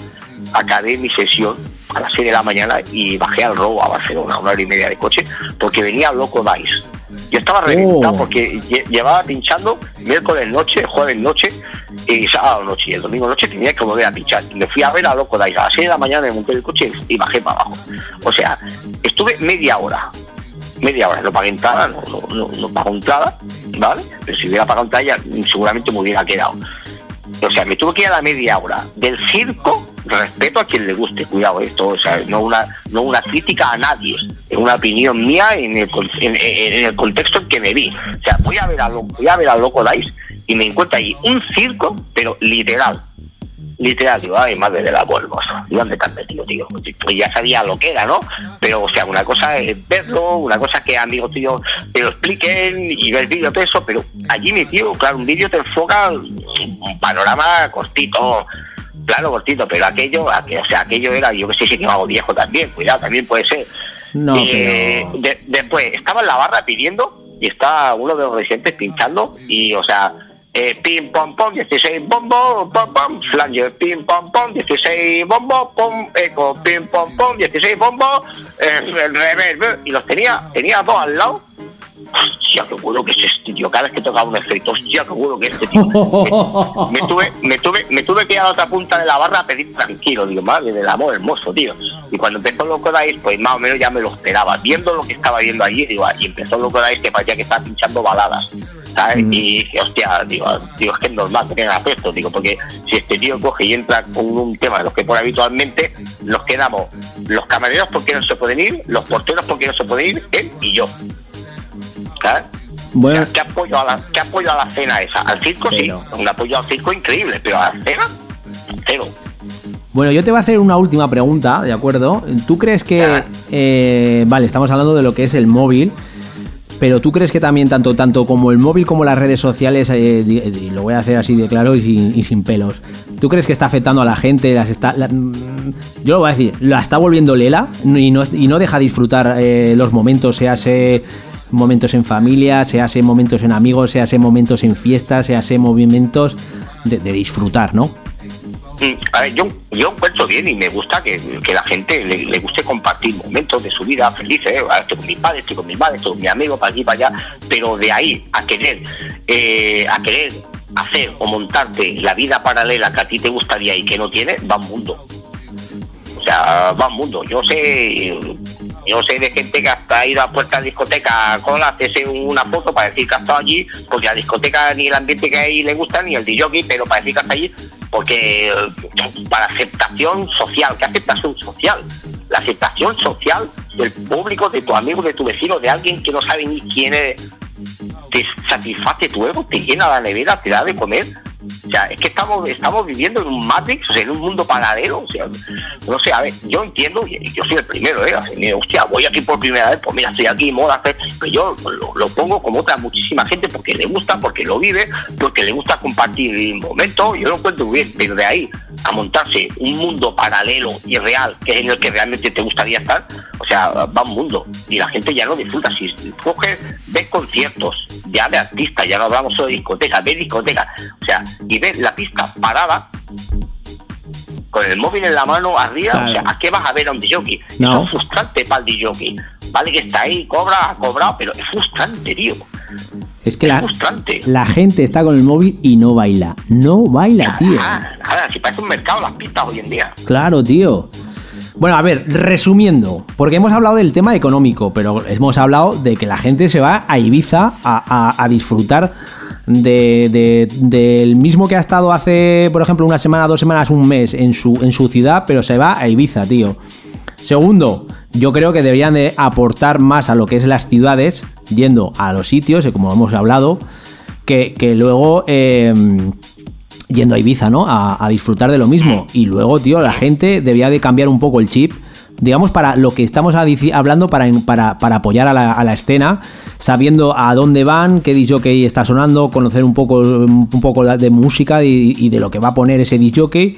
acabé mi sesión a las 6 de la mañana y bajé al robo a Barcelona, una hora y media de coche, porque venía Loco Dice. Yo estaba reventado Oh. porque lle- llevaba pinchando miércoles noche, jueves noche y sábado noche. Y el domingo noche tenía que volver a pinchar. Y me fui a ver a Loco Dice a las 6 de la mañana, me monté el coche y bajé para abajo. O sea, estuve media hora. Media hora, no pagué entrada, no, no, no, no pago entrada, ¿vale? Pero si hubiera pagado entrada seguramente me hubiera quedado. O sea, me tuve que ir a la media hora del circo, respeto a quien le guste, cuidado esto, o sea, no una, no una crítica a nadie, es una opinión mía en el, en, en- el contexto en que me vi. O sea, voy a ver a, voy a ver a Loco Dice y me encuentro ahí un circo, pero literal. Literal, digo, ay, madre de la hermoso. ¿Y dónde te has metido, tío? Pues ya sabía lo que era, ¿no? Pero, o sea, una cosa es verlo, una cosa es que amigos tuyos te lo expliquen y ver vídeo de eso, pero allí mi tío, claro, un vídeo te enfoca un panorama cortito, claro, cortito, pero aquello, aqu- o sea, aquello era, yo que sé si me hago viejo también, cuidado, también puede ser. No, Eh, pero- de- después, estaba en la barra pidiendo y está uno de los residentes pinchando y, o sea, eh, pim, pom, pom, 16 bombo, pom, pom, flanger, pim, pom, pom, 16 bombo, pom, eco, pim, pom, pom, 16 bombo, eh, el reverb, y los tenía, tenía dos al lado. Hostia, qué bueno que es este tío. Cada vez que tocaba un efecto, hostia, qué bueno que es este tío. Me, <laughs> me tuve, me tuve, me tuve que ir a la otra punta de la barra a pedir tranquilo, digo, madre del amor hermoso, tío. Y cuando empezó Loco Dice, pues más o menos ya me lo esperaba. Viendo lo que estaba viendo allí, digo, y empezó Loco Dice que parecía que estaba pinchando baladas. ¿Sabes? Y dije, hostia, digo, digo, es que es normal que tenga afecto, digo, porque si este tío coge y entra con un tema de los que pone habitualmente, nos quedamos los camareros porque no se pueden ir, los porteros porque no se pueden ir, él y yo. ¿Sabes? Bueno, ¿Qué apoyo, a la, ¿Qué apoyo a la cena esa? Al circo Cero. sí, un apoyo al circo increíble, pero a la cena, cero. Bueno, yo te voy a hacer una última pregunta, ¿de acuerdo? ¿Tú crees que... Eh, vale, estamos hablando de lo que es el móvil, pero ¿tú crees que también tanto, tanto como el móvil como las redes sociales, eh, di- y lo voy a hacer así de claro y sin, y pelos, ¿tú crees que está afectando a la gente? Las está, mm, yo lo voy a decir, la está volviendo lela y no, y no deja disfrutar eh, los momentos, se hace momentos en familia, se hace momentos en amigos, se hace momentos en fiestas, se hace momentos de, de disfrutar, ¿no? Mm, A ver, yo, yo encuentro bien y me gusta que, que la gente le, guste compartir momentos de su vida felices. ¿eh? Ahora Estoy con mis padres, estoy con mis madres, estoy con mis amigos, para aquí, para allá. Pero de ahí a querer, eh, a querer hacer o montarte la vida paralela que a ti te gustaría y que no tienes, va un mundo. O sea, va un mundo. Yo sé, yo sé de gente que hasta ha ido a puerta de discoteca con hacerse una foto para decir que ha estado allí, porque la discoteca ni el ambiente que hay le gusta, ni el DJ, pero para decir que está allí, porque eh, para aceptación social, ¿qué aceptación social? La aceptación social del público, de tu amigo, de tu vecino, de alguien que no sabe ni quién es, te satisface tu ego, te llena la nevera, te da de comer. O sea, es que estamos estamos viviendo en un Matrix, o sea, en un mundo paralelo. O sea, no sé, a ver, yo entiendo, yo soy el primero, ¿eh? Mira, hostia, voy aquí por primera vez, pues mira, estoy aquí, moda, pero yo lo, pongo como otra muchísima gente porque le gusta, porque lo vive, porque le gusta compartir el momento, yo lo encuentro bien, pero de ahí a montarse un mundo paralelo y real, que es en el que realmente te gustaría estar, o sea, va un mundo y la gente ya no disfruta. Si coges, ves conciertos ya de artistas, ya no hablamos solo de discotecas, ves discotecas, o sea, y ves la pista parada con el móvil en la mano arriba, Claro. o sea, ¿a qué vas a ver a un DJ? No. Es frustrante para el DJ. Vale que está ahí, cobra, ha cobrado, pero es frustrante, tío. Es que Es la, frustrante. la gente está con el móvil y no baila. No baila, tío. Nada, nada, si parece un mercado las pistas hoy en día. Claro, tío. Bueno, a ver, resumiendo, porque hemos hablado del tema económico, pero hemos hablado de que la gente se va a Ibiza a, a- a disfrutar de, de- del mismo que ha estado hace, por ejemplo, una semana, dos semanas, un mes en su, en su ciudad, pero se va a Ibiza, tío. Segundo, yo creo que deberían de aportar más a lo que es las ciudades, yendo a los sitios, como hemos hablado, que, que luego... eh, yendo a Ibiza, ¿no? A, a disfrutar de lo mismo. Y luego, tío, la gente debía de cambiar un poco el chip. Digamos, para lo que estamos hablando, para, para, para apoyar a la, a la escena, sabiendo a dónde van, qué disjockey está sonando, conocer un poco, un poco de música y, y de lo que va a poner ese disjockey.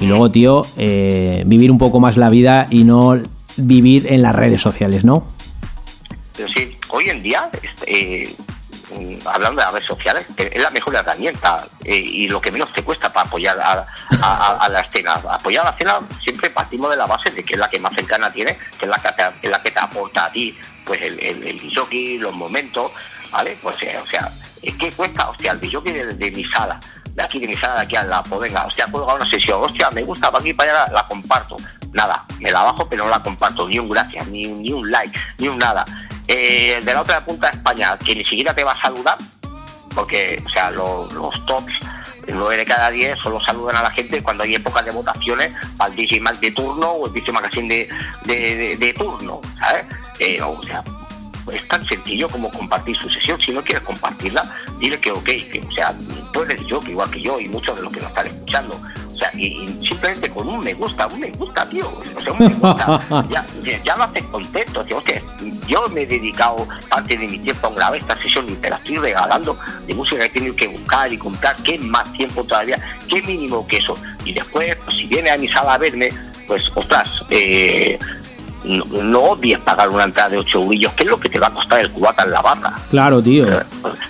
Y luego, tío, eh, vivir un poco más la vida y no vivir en las redes sociales, ¿no? Pero sí, hoy en día, este, eh, mm, hablando de las redes sociales, es la mejor herramienta eh, y lo que menos te cuesta para apoyar a, a- a- la escena. Apoyar a la escena siempre partimos de la base de que es la que más cercana tiene, que es la que te, es la que te aporta a ti pues el, el, el los momentos, ¿vale? Pues eh, o sea, es que cuesta, hostia, el jockey de, de mi sala, de aquí de mi sala, de aquí al lado, pues venga, hostia, dar una sesión, hostia, me gusta, para aquí para allá la, la comparto. Nada, me la bajo, pero no la comparto, ni un gracias, ni, ni un like, ni un nada. Eh, de la otra punta de España, que ni siquiera te va a saludar, porque, o sea, los, los tops, 9 de cada 10 solo saludan a la gente cuando hay épocas de votaciones el DJ de turno o el DJ Magazine de, de, de- de turno, ¿sabes? Eh, o sea, es tan sencillo como compartir su sesión. Si no quieres compartirla, dile que ok, que, o sea, tú eres yo, que igual que yo y muchos de los que nos están escuchando. O sea, y, y simplemente con un me gusta, un me gusta, tío. O sea, un me gusta. <laughs> ya, ya, lo haces contento. Tío. Hostia, yo me he dedicado parte de mi tiempo a grabar esta sesión y te la estoy regalando de música que he tenido que buscar y comprar. ¿Qué más tiempo todavía? ¿Qué mínimo que eso? Y después, pues, si viene a mi sala a verme, pues, ostras, eh, no, no odies pagar una entrada de 8 eurillos, que es lo que te va a costar el cubata en la barra. Claro, tío.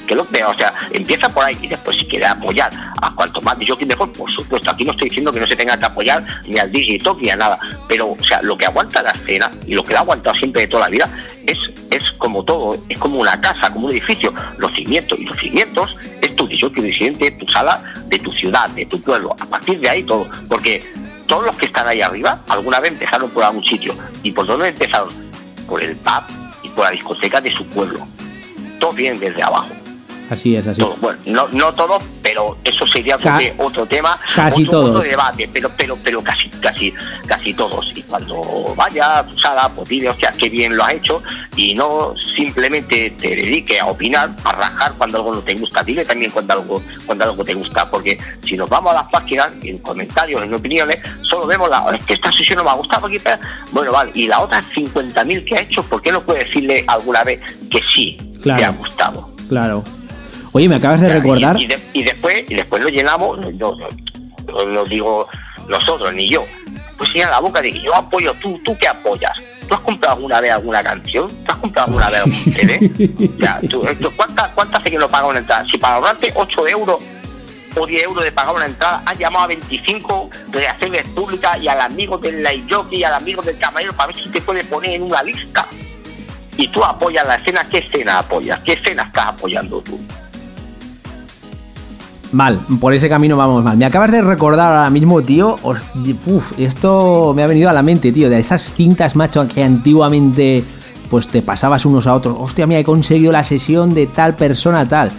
Que lo que, o sea, empieza por ahí y después si quieres apoyar a cuanto más yo mejor, por supuesto. Aquí no estoy diciendo que no se tenga que apoyar ni al Top ni a nada, pero o sea, lo que aguanta la escena y lo que la ha aguantado siempre de toda la vida es, es como todo, es como una casa, como un edificio, los cimientos, y los cimientos es tu DJ residente, tu sala de tu ciudad, de tu pueblo, a partir de ahí todo, porque todos los que están ahí arriba alguna vez empezaron por algún sitio. ¿Y por dónde empezaron? Por el pub y por la discoteca de su pueblo. Todos vienen desde abajo. Así es, así. Todos. Bueno, no, no todos, pero eso sería otro, Ca- te- otro tema, casi otro, todos. otro debate, pero, pero, pero casi, casi, casi todos. Y cuando vaya a tu sala, pues dile, hostia, qué bien lo has hecho, y no simplemente te dedique a opinar, a rajar cuando algo no te gusta, dile también cuando algo, cuando algo te gusta, porque si nos vamos a las páginas, en comentarios, en opiniones, solo vemos la, es que esta sesión no me ha gustado, bueno, vale, y las otras 50.000 que ha hecho, ¿por qué no puede decirle alguna vez que sí, Claro. te ha gustado? Claro. Oye, me acabas de recordar. Y, y de- y después y después lo llenamos, no, no, no lo digo nosotros ni yo. Pues llena la boca de que yo apoyo, tú, tú que apoyas. ¿Tú has comprado alguna vez alguna canción? ¿Tú has comprado alguna vez algún CD? O sea, tú- tú- ¿cuántas, ¿cuántas hace que no paga una entrada? Si para ahorrarte 8 euros o 10 euros de pagar una entrada, has llamado a 25 de hacerles pública y al amigo del light jockey y al amigo del camarero para ver si te puede poner en una lista. Y tú apoyas la escena, ¿qué escena apoyas? ¿Qué escena estás apoyando tú? Mal, por ese camino vamos mal. Me acabas de recordar ahora mismo, tío. Uf, esto me ha venido a la mente, tío. De esas cintas, macho, que antiguamente pues te pasabas unos a otros. Hostia, mira, he conseguido la sesión de tal persona, tal.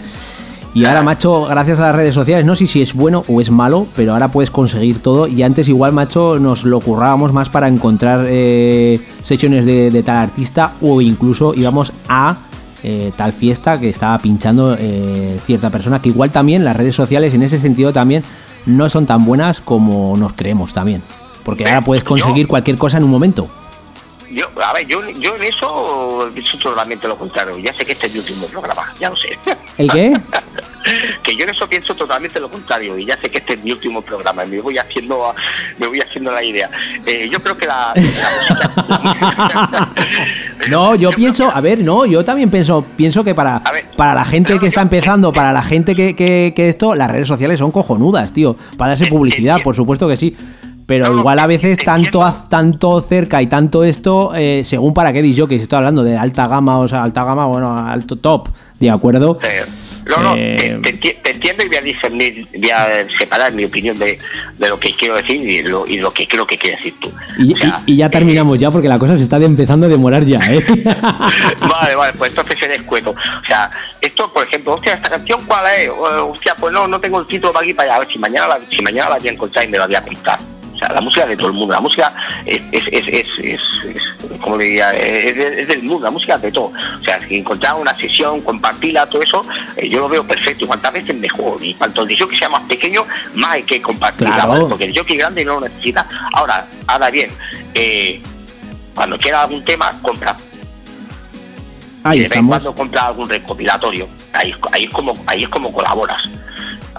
Y ahora, macho, gracias a las redes sociales, no sé si es bueno o es malo, pero ahora puedes conseguir todo. Y antes igual, macho, nos lo currábamos más para encontrar eh, sesiones de tal artista o incluso íbamos a eh, tal fiesta que estaba pinchando eh, cierta persona, que igual también las redes sociales en ese sentido también no son tan buenas como nos creemos también. Porque ahora puedes conseguir cualquier cosa en un momento. Yo, a ver, yo, yo en eso pienso totalmente lo contrario. Ya sé que este es mi último programa, ya lo sé. ¿El qué? <laughs> que yo en eso pienso totalmente lo contrario y ya sé que este es mi último programa y me voy haciendo me voy haciendo la idea Eh, yo creo que la, <laughs> No, yo pienso, a ver, no, yo también pienso, pienso que para, ver, para la gente que está empezando, para la gente que, que, que esto, las redes sociales son cojonudas, tío. Para Eh, publicidad, por supuesto que sí. Pero igual a veces tanto, tanto cerca y tanto esto, eh, según para qué yo que estoy hablando de alta gama, o sea, alta gama, bueno, alto top, ¿de acuerdo? Eh, no, no, Eh, te, te te entiendo y voy a discernir, voy a separar mi opinión de, de lo que quiero decir y lo, y lo que creo que quieres decir tú. Y, O sea, y- y ya terminamos ya porque la cosa se está empezando a demorar ya, ¿eh? <laughs> Vale, vale, pues entonces seré escueto. O sea, esto, por ejemplo, hostia, esta canción, ¿cuál es? Eh, hostia, pues no, no tengo el título para aquí para allá. A ver, si mañana la, si mañana la voy a encontrar y me la voy a contar. O sea, la música de todo el mundo. La música es, es, es, es, es, es- como le diría, es, del mundo, la música es de todo. O sea, si encontrar una sesión, compartirla, todo eso, eh, yo lo veo perfecto. Y cuantas veces mejor. Y cuanto el que sea más pequeño, más hay que compartirla, Claro. ¿vale? Porque el jockey grande no lo necesita. Ahora, ahora bien, eh, cuando quiera algún tema, compra Ahí y de vez en estamos. cuando compras algún recopilatorio. Ahí, ahí es como ahí es como colaboras.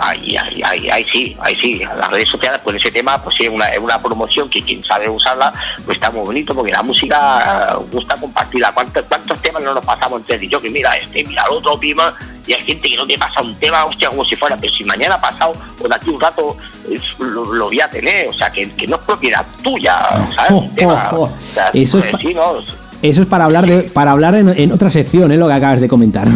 Ahí, ahí, ahí, ahí sí, ahí sí. Las redes sociales, pues ese tema, pues sí, es una, es una promoción que quien sabe usarla, pues está muy bonito, porque la música eh, gusta compartirla. ¿Cuántos, cuántos temas no nos pasamos entre yo que mira este, mira el otro, prima, y hay gente que no te pasa un tema, hostia, como si fuera, pero si mañana ha pasado o de aquí un rato lo, lo voy a tener, o sea, que, que no es propiedad tuya, ¿sabes? Oh, oh, oh. o sea, Eso es pues, sí, ¿no? Eso es para hablar de, para hablar en, en otra sección, ¿eh? Lo que acabas de comentar.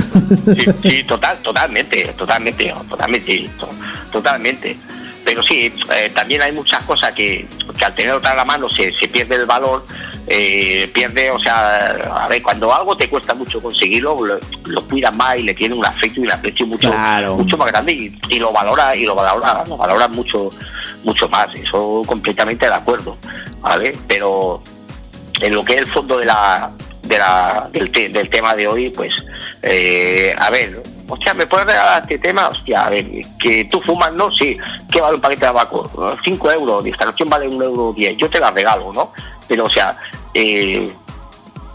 Sí, sí, total, totalmente, totalmente, totalmente, to- totalmente. Pero sí, eh, también hay muchas cosas que, que al tener otra la mano se, se pierde el valor, eh, pierde, o sea, a ver, cuando algo te cuesta mucho conseguirlo, lo, lo cuidas más y le tiene un afecto y un aprecio mucho, Claro. mucho más grande y, y lo valora y lo valora, lo valora mucho, mucho más. Eso completamente de acuerdo, ¿vale? Pero en lo que es el fondo de la, de la del, te- del tema de hoy, pues, eh, a ver, hostia, ¿me puedes regalar este tema? Hostia, a ver, que tú fumas, ¿no? Sí, ¿qué vale un paquete de tabaco? 5 euros, esta canción vale un euro 10, yo te la regalo, ¿no? Pero, o sea, eh,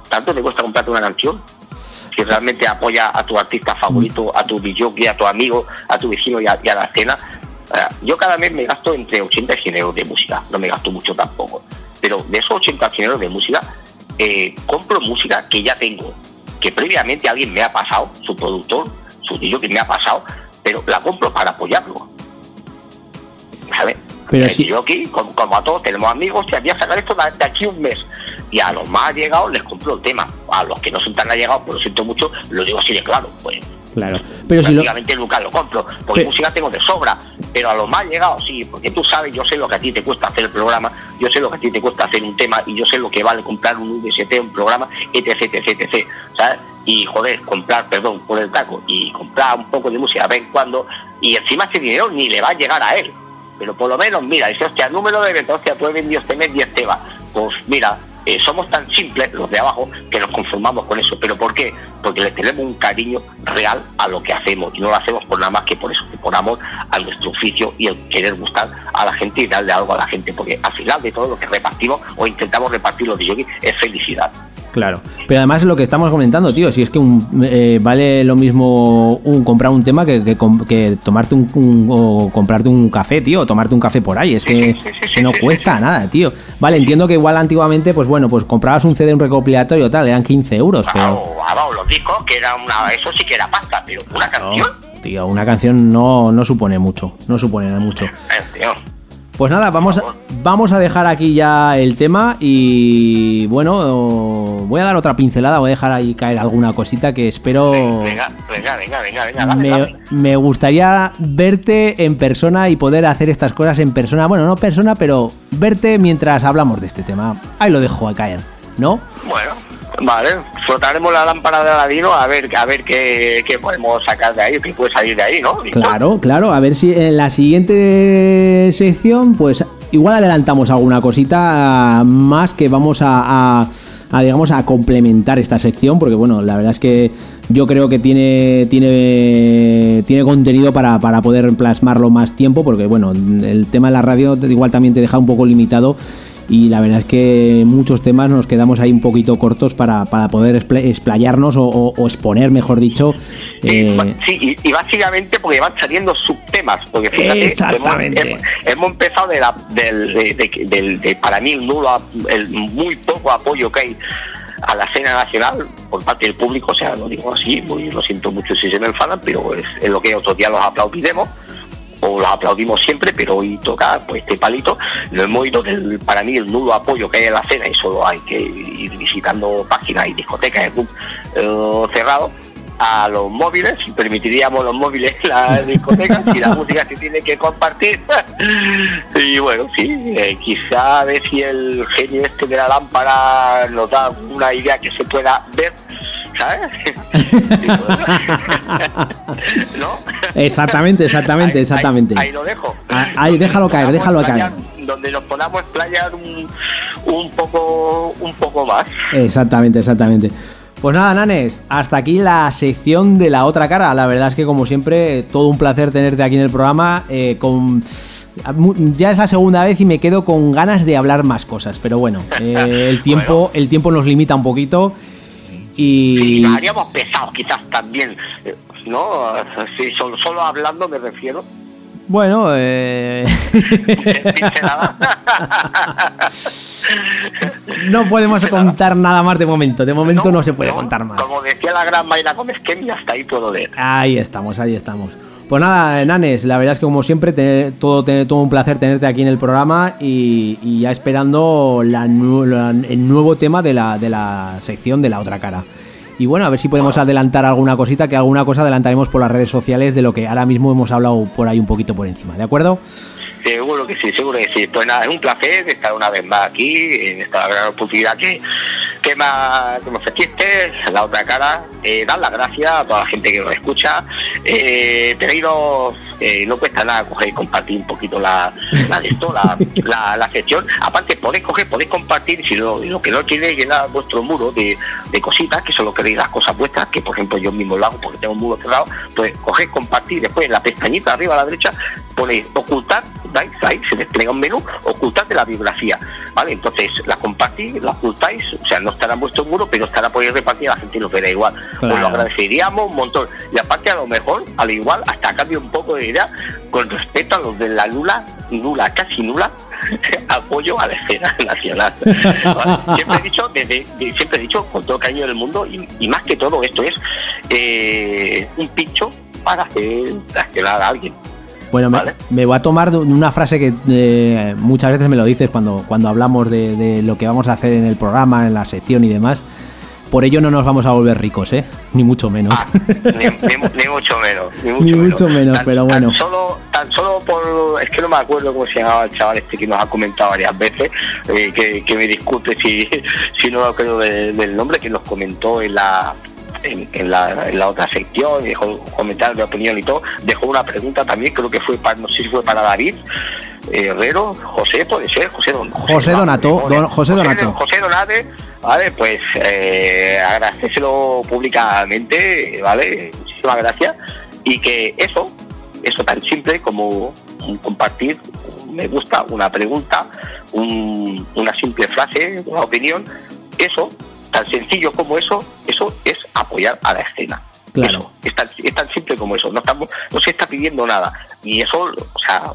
¿tanto te cuesta comprarte una canción? Si realmente apoya a tu artista favorito, a tu DJ, a tu amigo, a tu vecino y a, y a la escena. Eh, yo cada mes me gasto entre 80 y 100 euros de música, no me gasto mucho tampoco. Pero de esos 80 a 100 euros de música, eh, compro música que ya tengo, que previamente alguien me ha pasado, su productor, su DJ que me ha pasado, pero la compro para apoyarlo. ¿Sabes? Pero Eh, sí- Yo aquí, como, como a todos, tenemos amigos, te voy a sacar esto de, aquí un mes. Y a los más allegados les compro el tema. A los que no son tan allegados, pues lo siento mucho, lo digo así de claro. Pues claro. Pero si lo, nunca lo compro, porque Pe- música tengo de sobra, pero a los más llegados sí, porque tú sabes, yo sé lo que a ti te cuesta hacer el programa, yo sé lo que a ti te cuesta hacer un tema y yo sé lo que vale comprar un VST, un programa, etc, etc, etc, ¿sabes? Y joder, comprar, perdón por el taco, y comprar un poco de música de vez en cuando, y encima ese dinero ni le va a llegar a él, pero por lo menos, mira, dice, hostia, número de ventas, hostia, tú has vendido este mes 10 temas, pues mira, eh, somos tan simples los de abajo que nos conformamos con eso. ¿Pero por qué? Porque le tenemos un cariño real a lo que hacemos y no lo hacemos por nada más que por eso, que por amor a nuestro oficio y el querer gustar a la gente y darle algo a la gente, porque al final de todo lo que repartimos o intentamos repartir los de es felicidad. Claro. Pero además lo que estamos comentando, tío, si es que un, eh, vale lo mismo un comprar un tema que, que, com- que tomarte un, un- o comprarte un café, tío, o tomarte un café por ahí. Es que, no cuesta nada, tío. Vale, entiendo que igual antiguamente, pues bueno, pues comprabas un CD, un recopilatorio, tal, eran 15 euros, pero... O, o los discos, que era una, eso sí que era pasta, pero una No, canción, tío, una canción no, no supone mucho, no supone mucho. eh, tío. Pues nada, vamos a, vamos a dejar aquí ya el tema y bueno, voy a dar otra pincelada, voy a dejar ahí caer alguna cosita que espero... Venga, venga, venga, venga, venga, dale, Me, me gustaría verte en persona y poder hacer estas cosas en persona. Bueno, no persona, pero verte mientras hablamos de este tema. Ahí lo dejo a caer, ¿no? Bueno, vale, flotaremos la lámpara de Aladino a ver, a ver qué, qué podemos sacar de ahí, qué puede salir de ahí, ¿no? Claro, claro. A ver si en la siguiente sección, pues igual adelantamos alguna cosita más que vamos a, a- a, digamos, a complementar esta sección, porque bueno, la verdad es que yo creo que tiene, tiene, tiene contenido para, para poder plasmarlo más tiempo, porque bueno, el tema de la radio igual también te deja un poco limitado. Y la verdad es que muchos temas nos quedamos ahí un poquito cortos para, para poder expla- explayarnos o, o- o exponer, mejor dicho. Eh, sí, y, y básicamente porque van saliendo subtemas, porque fíjate, Exactamente. Hemos, hemos- hemos empezado de la, del, de, de- del- de- para mí el nulo, el muy poco apoyo que hay a la escena nacional por parte del público, o sea, lo digo así, muy, lo siento mucho si se me enfadan, pero es, es lo que otros días los aplaudiremos o los aplaudimos siempre, pero hoy toca pues este palito, lo hemos ido del, para mí el nulo apoyo que hay en la escena y solo hay que ir visitando páginas y discotecas de club eh, cerrados a los móviles, si permitiríamos los móviles en las <laughs> discotecas y la música se tiene que compartir. <laughs> y bueno, sí, eh, quizá a ver si el genio este de la lámpara nos da una idea que se pueda ver, ¿sabes? <laughs> ¿No? Exactamente, exactamente, exactamente. Ahí, ahí lo dejo. Ah, ahí, déjalo caer, déjalo caer. Donde nos podamos explayar un, un poco un poco más. Exactamente, exactamente. Pues nada, Nanes, hasta aquí la sección de la otra cara. La verdad es que, como siempre, todo un placer tenerte aquí en el programa. eh, con ya es la segunda vez y me quedo con ganas de hablar más cosas. Pero bueno, eh, el <laughs> tiempo, el tiempo nos limita un poquito. Y nos haríamos pesados quizás también, eh, ¿no? Sí, solo, solo hablando me refiero. bueno, eh, <laughs> no podemos contar nada más de momento. De momento no, se puede contar más. Como decía la gran Mayra Gómez, que ni hasta ahí puedo leer. Ahí estamos, ahí estamos. Pues nada, Nanes, la verdad es que como siempre, tener- todo, tener- todo un placer tenerte aquí en el programa y, y ya esperando la la- el nuevo tema de la, de la sección de la otra cara. Y bueno, a ver si podemos adelantar alguna cosita, que alguna cosa adelantaremos por las redes sociales de lo que ahora mismo hemos hablado por ahí un poquito por encima, ¿de acuerdo? Seguro que sí, seguro que sí. Pues nada, es un placer estar una vez más aquí, en esta gran oportunidad que, que, me, que la otra cara. Eh, dar las gracias a toda la gente que nos escucha. Eh, tenéis eh, no cuesta nada coger y compartir un poquito la, la de esto, la, la, la sección. Aparte, podéis coger, podéis compartir, si no, lo que no quiere llenar vuestro muro de, de cositas, que solo queréis las cosas vuestras, que por ejemplo yo mismo lo hago porque tengo un muro cerrado, pues cogéis, compartir, después en la pestañita arriba a la derecha ponéis ocultar. Ahí se despliega un menú, ocultar de la biografía, ¿vale? Entonces la compartís, la ocultáis, o sea, no estará en vuestro muro, pero estará por ahí repartida, la gente lo verá igual. Claro. Os lo agradeceríamos un montón. Y aparte a lo mejor, al igual, hasta cambio un poco de con respecto a los de la nula, nula, casi nula, <laughs> apoyo a la escena nacional. <laughs> Siempre he dicho, desde, de- siempre he dicho, con todo cariño del mundo, y, y más que todo esto es eh, un pincho para hacer a alguien. Bueno, me, Vale. me voy a tomar una frase que eh, muchas veces me lo dices cuando, cuando hablamos de, de lo que vamos a hacer en el programa, en la sección y demás. Por ello no nos vamos a volver ricos, ¿eh? Ni mucho menos. Ah, ni, ni- ni mucho menos. Ni <laughs> mucho, Ni menos. mucho menos, pero bueno. Tan solo, tan solo por. Es que no me acuerdo cómo se llamaba el chaval este que nos ha comentado varias veces. eh, que, que me discute si, <laughs> si no me acuerdo de- del nombre, que nos comentó en la. En, en la, en la otra sección, dejó un comentario de opinión y todo, dejó una pregunta también, creo que fue para, no sé si fue para David eh, Herrero, José, puede ser, José, Don, José Donato, Don- José Donato. José Donate, vale, pues eh, agradecéselo públicamente, vale, muchísimas gracias. Y que eso, eso tan simple como compartir, me gusta, una pregunta, un- una simple frase, una opinión, eso, tan sencillo como eso, eso es apoyar a la escena. Claro. Eso, es tan, es tan simple como eso, no estamos, no se está pidiendo nada. Y eso, o sea,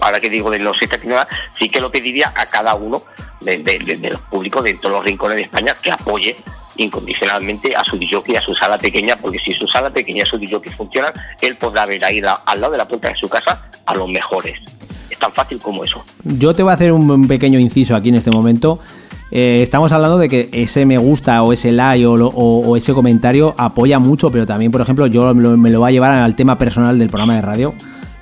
ahora que digo de los siete nada, sí que lo pediría a cada uno de, de- de- de los públicos de todos los rincones de España que apoye incondicionalmente a su DJ y a su sala pequeña, porque si su sala pequeña y su DJ funcionan, él podrá ver ahí la- al lado de la puerta de su casa a los mejores. tan fácil como eso. Yo te voy a hacer un pequeño inciso aquí en este momento. Eh, estamos hablando de que ese me gusta o ese like o, o- o ese comentario apoya mucho, pero también, por ejemplo, yo me lo, me lo voy a llevar al tema personal del programa de radio.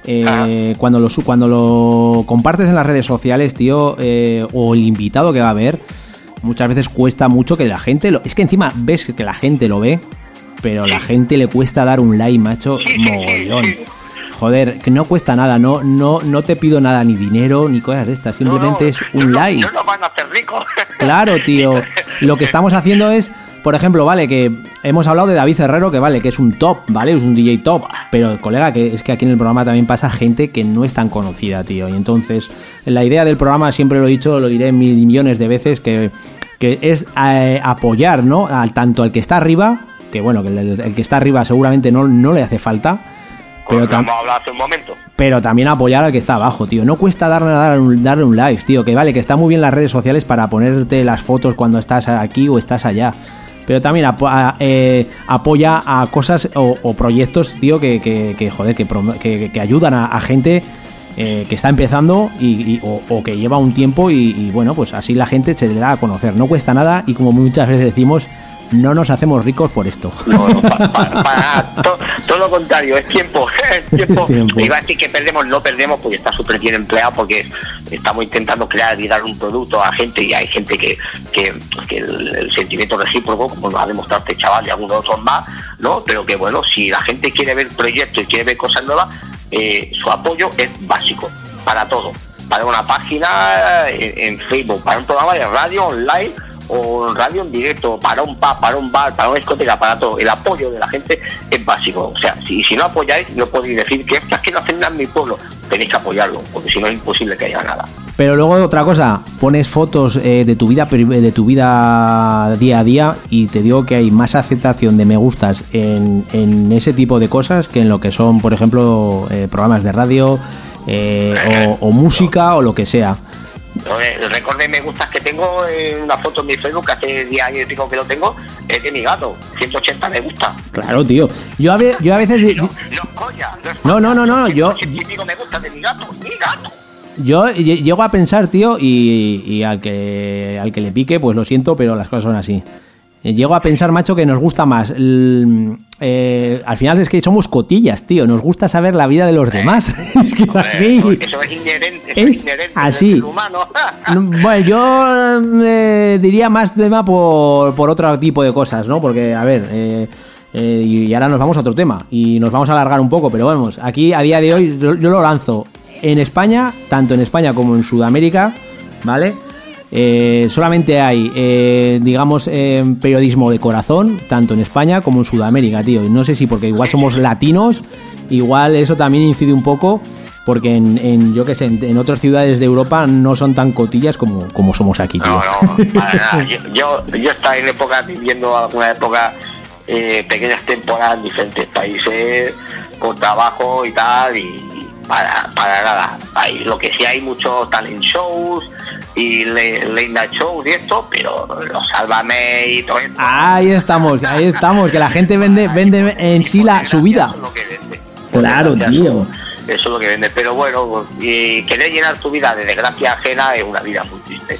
Eh, cuando, lo, cuando lo compartes en las redes sociales, tío, eh, o el invitado que va a ver, muchas veces cuesta mucho que la gente lo. Es que encima ves que la gente lo ve, pero la gente le cuesta dar un like, macho, mogollón. Joder, que no cuesta nada, no, no, no te pido nada, ni dinero, ni cosas de estas, simplemente es un like. No nos van a hacer ricos. <laughs> Claro, tío. Lo que estamos haciendo es, por ejemplo, vale, que hemos hablado de David Herrero, que vale, que es un top, ¿vale? Es un DJ top. Pero, colega, que es que aquí en el programa también pasa gente que no es tan conocida, tío. Y entonces, la idea del programa, siempre lo he dicho, lo diré mil millones de veces, que, que es eh, apoyar, ¿no? Al, tanto al que está arriba, que bueno, que el, el que está arriba seguramente no, no le hace falta. Pero, Como tam- hemos hablado hace un momento. pero también apoyar al que está abajo, tío. No cuesta darle, darle, un, darle un live, tío. Que vale, que está muy bien las redes sociales para ponerte las fotos cuando estás aquí o estás allá. Pero también a- eh, apoya a cosas o, o proyectos, tío, que, que, que, joder, que, prom- que, que ayudan a, a gente eh, que está empezando y, y- o, o que lleva un tiempo y, y, bueno, pues así la gente se le da a conocer. No cuesta nada y como muchas veces decimos, no nos hacemos ricos por esto. No, no, pa- pa- para. To- todo lo contrario, es tiempo. <laughs> Es tiempo. Tiempo. Iba a decir que perdemos, no perdemos porque está súper bien empleado porque estamos intentando crear y dar un producto a gente y hay gente que, que, que el, el sentimiento recíproco, como nos ha demostrado este chaval y algunos otros más, ¿no? Pero que bueno, si la gente quiere ver proyectos y quiere ver cosas nuevas, eh, su apoyo es básico para todo. Para una página en, en Facebook, para un programa de radio online o radio en directo, para un pub, para un bar, para una discoteca, para todo. El apoyo de la gente es básico. O sea, si, si no apoyáis, no podéis decir que "Es que no hacen nada en mi pueblo. Tenéis que apoyarlo, porque si no es imposible que haya nada. Pero luego otra cosa, pones fotos eh, de tu vida de tu vida día a día y te digo que hay más aceptación de me gustas en, en ese tipo de cosas que en lo que son, por ejemplo, eh, programas de radio eh, o, o <laughs> música o lo que sea. El récord de me gustas que tengo en una foto en mi Facebook, que hace 10 años y pico que lo tengo, es de mi gato. 180 me gusta. Claro, tío. Yo a, ve- yo a veces No, no no No, no, yo- 180 y pico me gusta de mi gato, mi gato. yo lle- llego a pensar, tío, y, y al que al que le pique, pues lo siento, pero las cosas son así. Eh, Llego a pensar, macho, que nos gusta más. el- eh, al final es que somos cotillas, tío. Nos gusta saber la vida de los demás. <laughs> es que es así. Eso, es inherente, eso Es es inherente así. del ser humano. <laughs> Bueno, yo eh, diría más tema por, por otro tipo de cosas, ¿no? Porque, a ver, eh, eh, y ahora nos vamos a otro tema y nos vamos a alargar un poco, pero vamos, aquí a día de hoy yo, yo lo lanzo en España, tanto en España como en Sudamérica, ¿vale? Eh, solamente hay, eh, digamos, eh, periodismo de corazón, tanto en España como en Sudamérica, tío. No sé si porque igual somos latinos, igual eso también incide un poco, porque en, en, yo que sé, en, en otras ciudades de Europa no son tan cotillas como, como somos aquí, tío. No, no, para <laughs> nada. Yo, yo, yo estaba en épocas viviendo alguna época, eh, pequeñas temporadas en diferentes países, con trabajo y tal, y para, para nada. Hay, lo que sí hay muchos talent shows y night shows y esto, pero los sálvame y todo esto. Ahí estamos, ahí estamos, que la gente vende, vende en sí la, su vida. Claro, tío. Eso es lo que vende. Pero bueno, y querer llenar tu vida de desgracia ajena es una vida muy triste.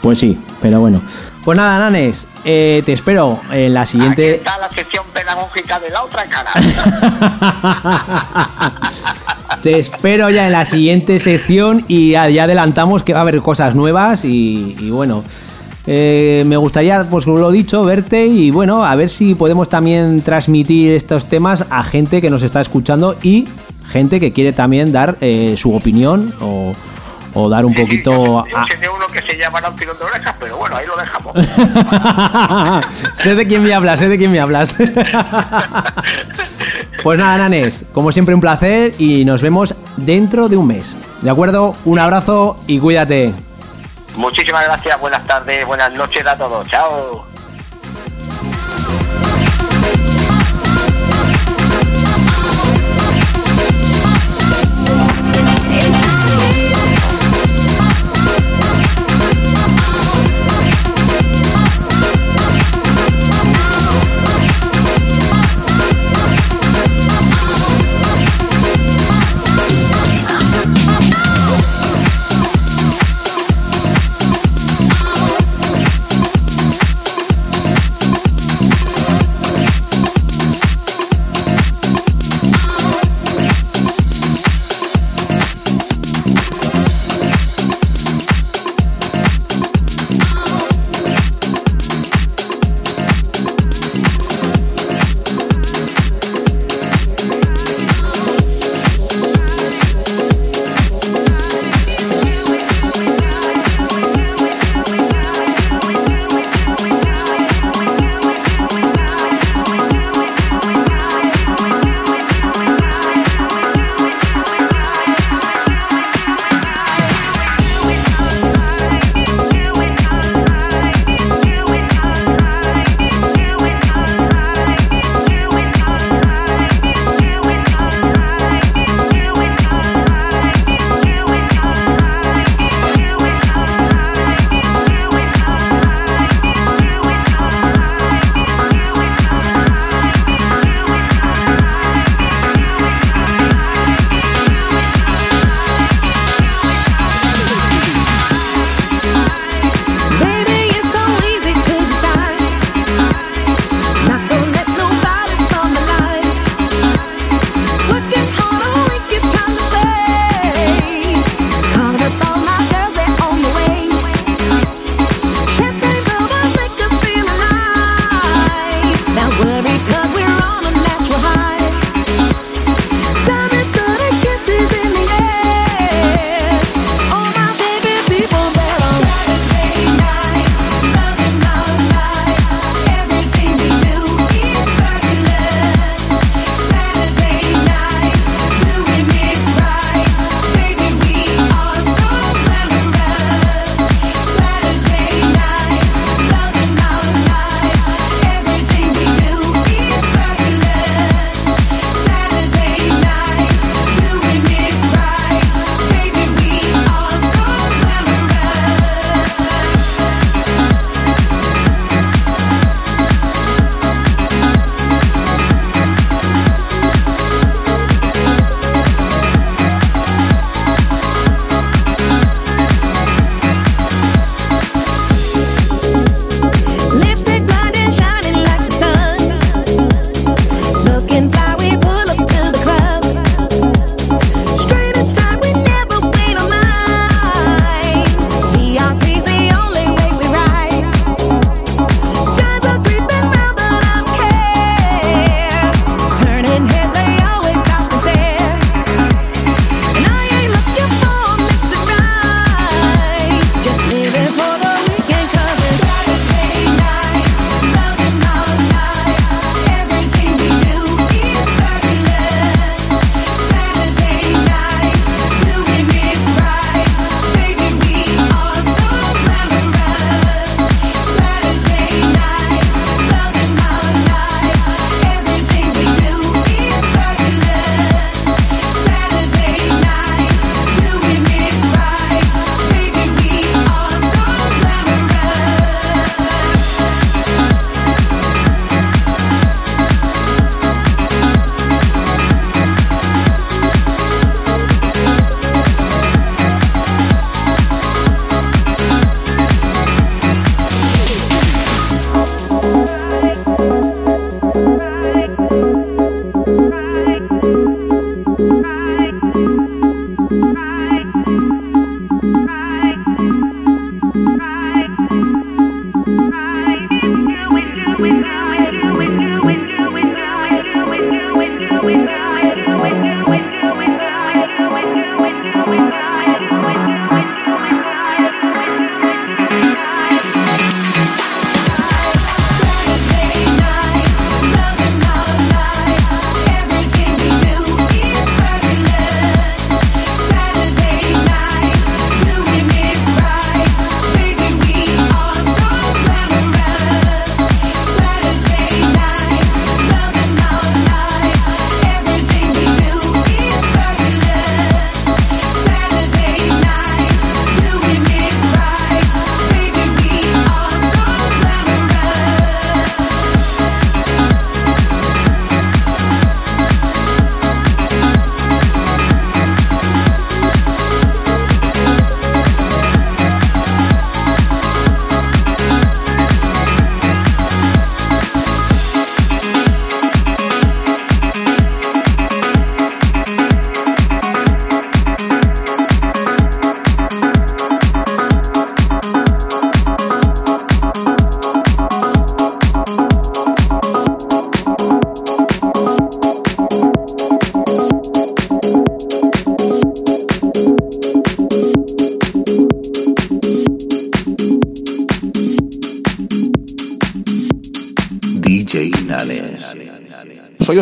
Pues sí, pero bueno. Pues nada, Nanes, eh, te espero en la Aquí siguiente. está la sección pedagógica de la otra cara. <laughs> Te espero ya en la siguiente sección y ya, ya adelantamos que va a haber cosas nuevas y, y bueno. eh, me gustaría, pues como lo he dicho, verte y bueno, a ver si podemos también transmitir estos temas a gente que nos está escuchando y gente que quiere también dar eh, su opinión o, o dar un poquito Yo a, sé de uno que se llama un tirón de orejas, pero bueno, ahí lo dejamos. <laughs> sé de quién me hablas, sé de quién me hablas. <laughs> pues nada, Nanes, como siempre un placer y nos vemos dentro de un mes. ¿De acuerdo? Un abrazo y cuídate. Muchísimas gracias, buenas tardes, buenas noches a todos. Chao.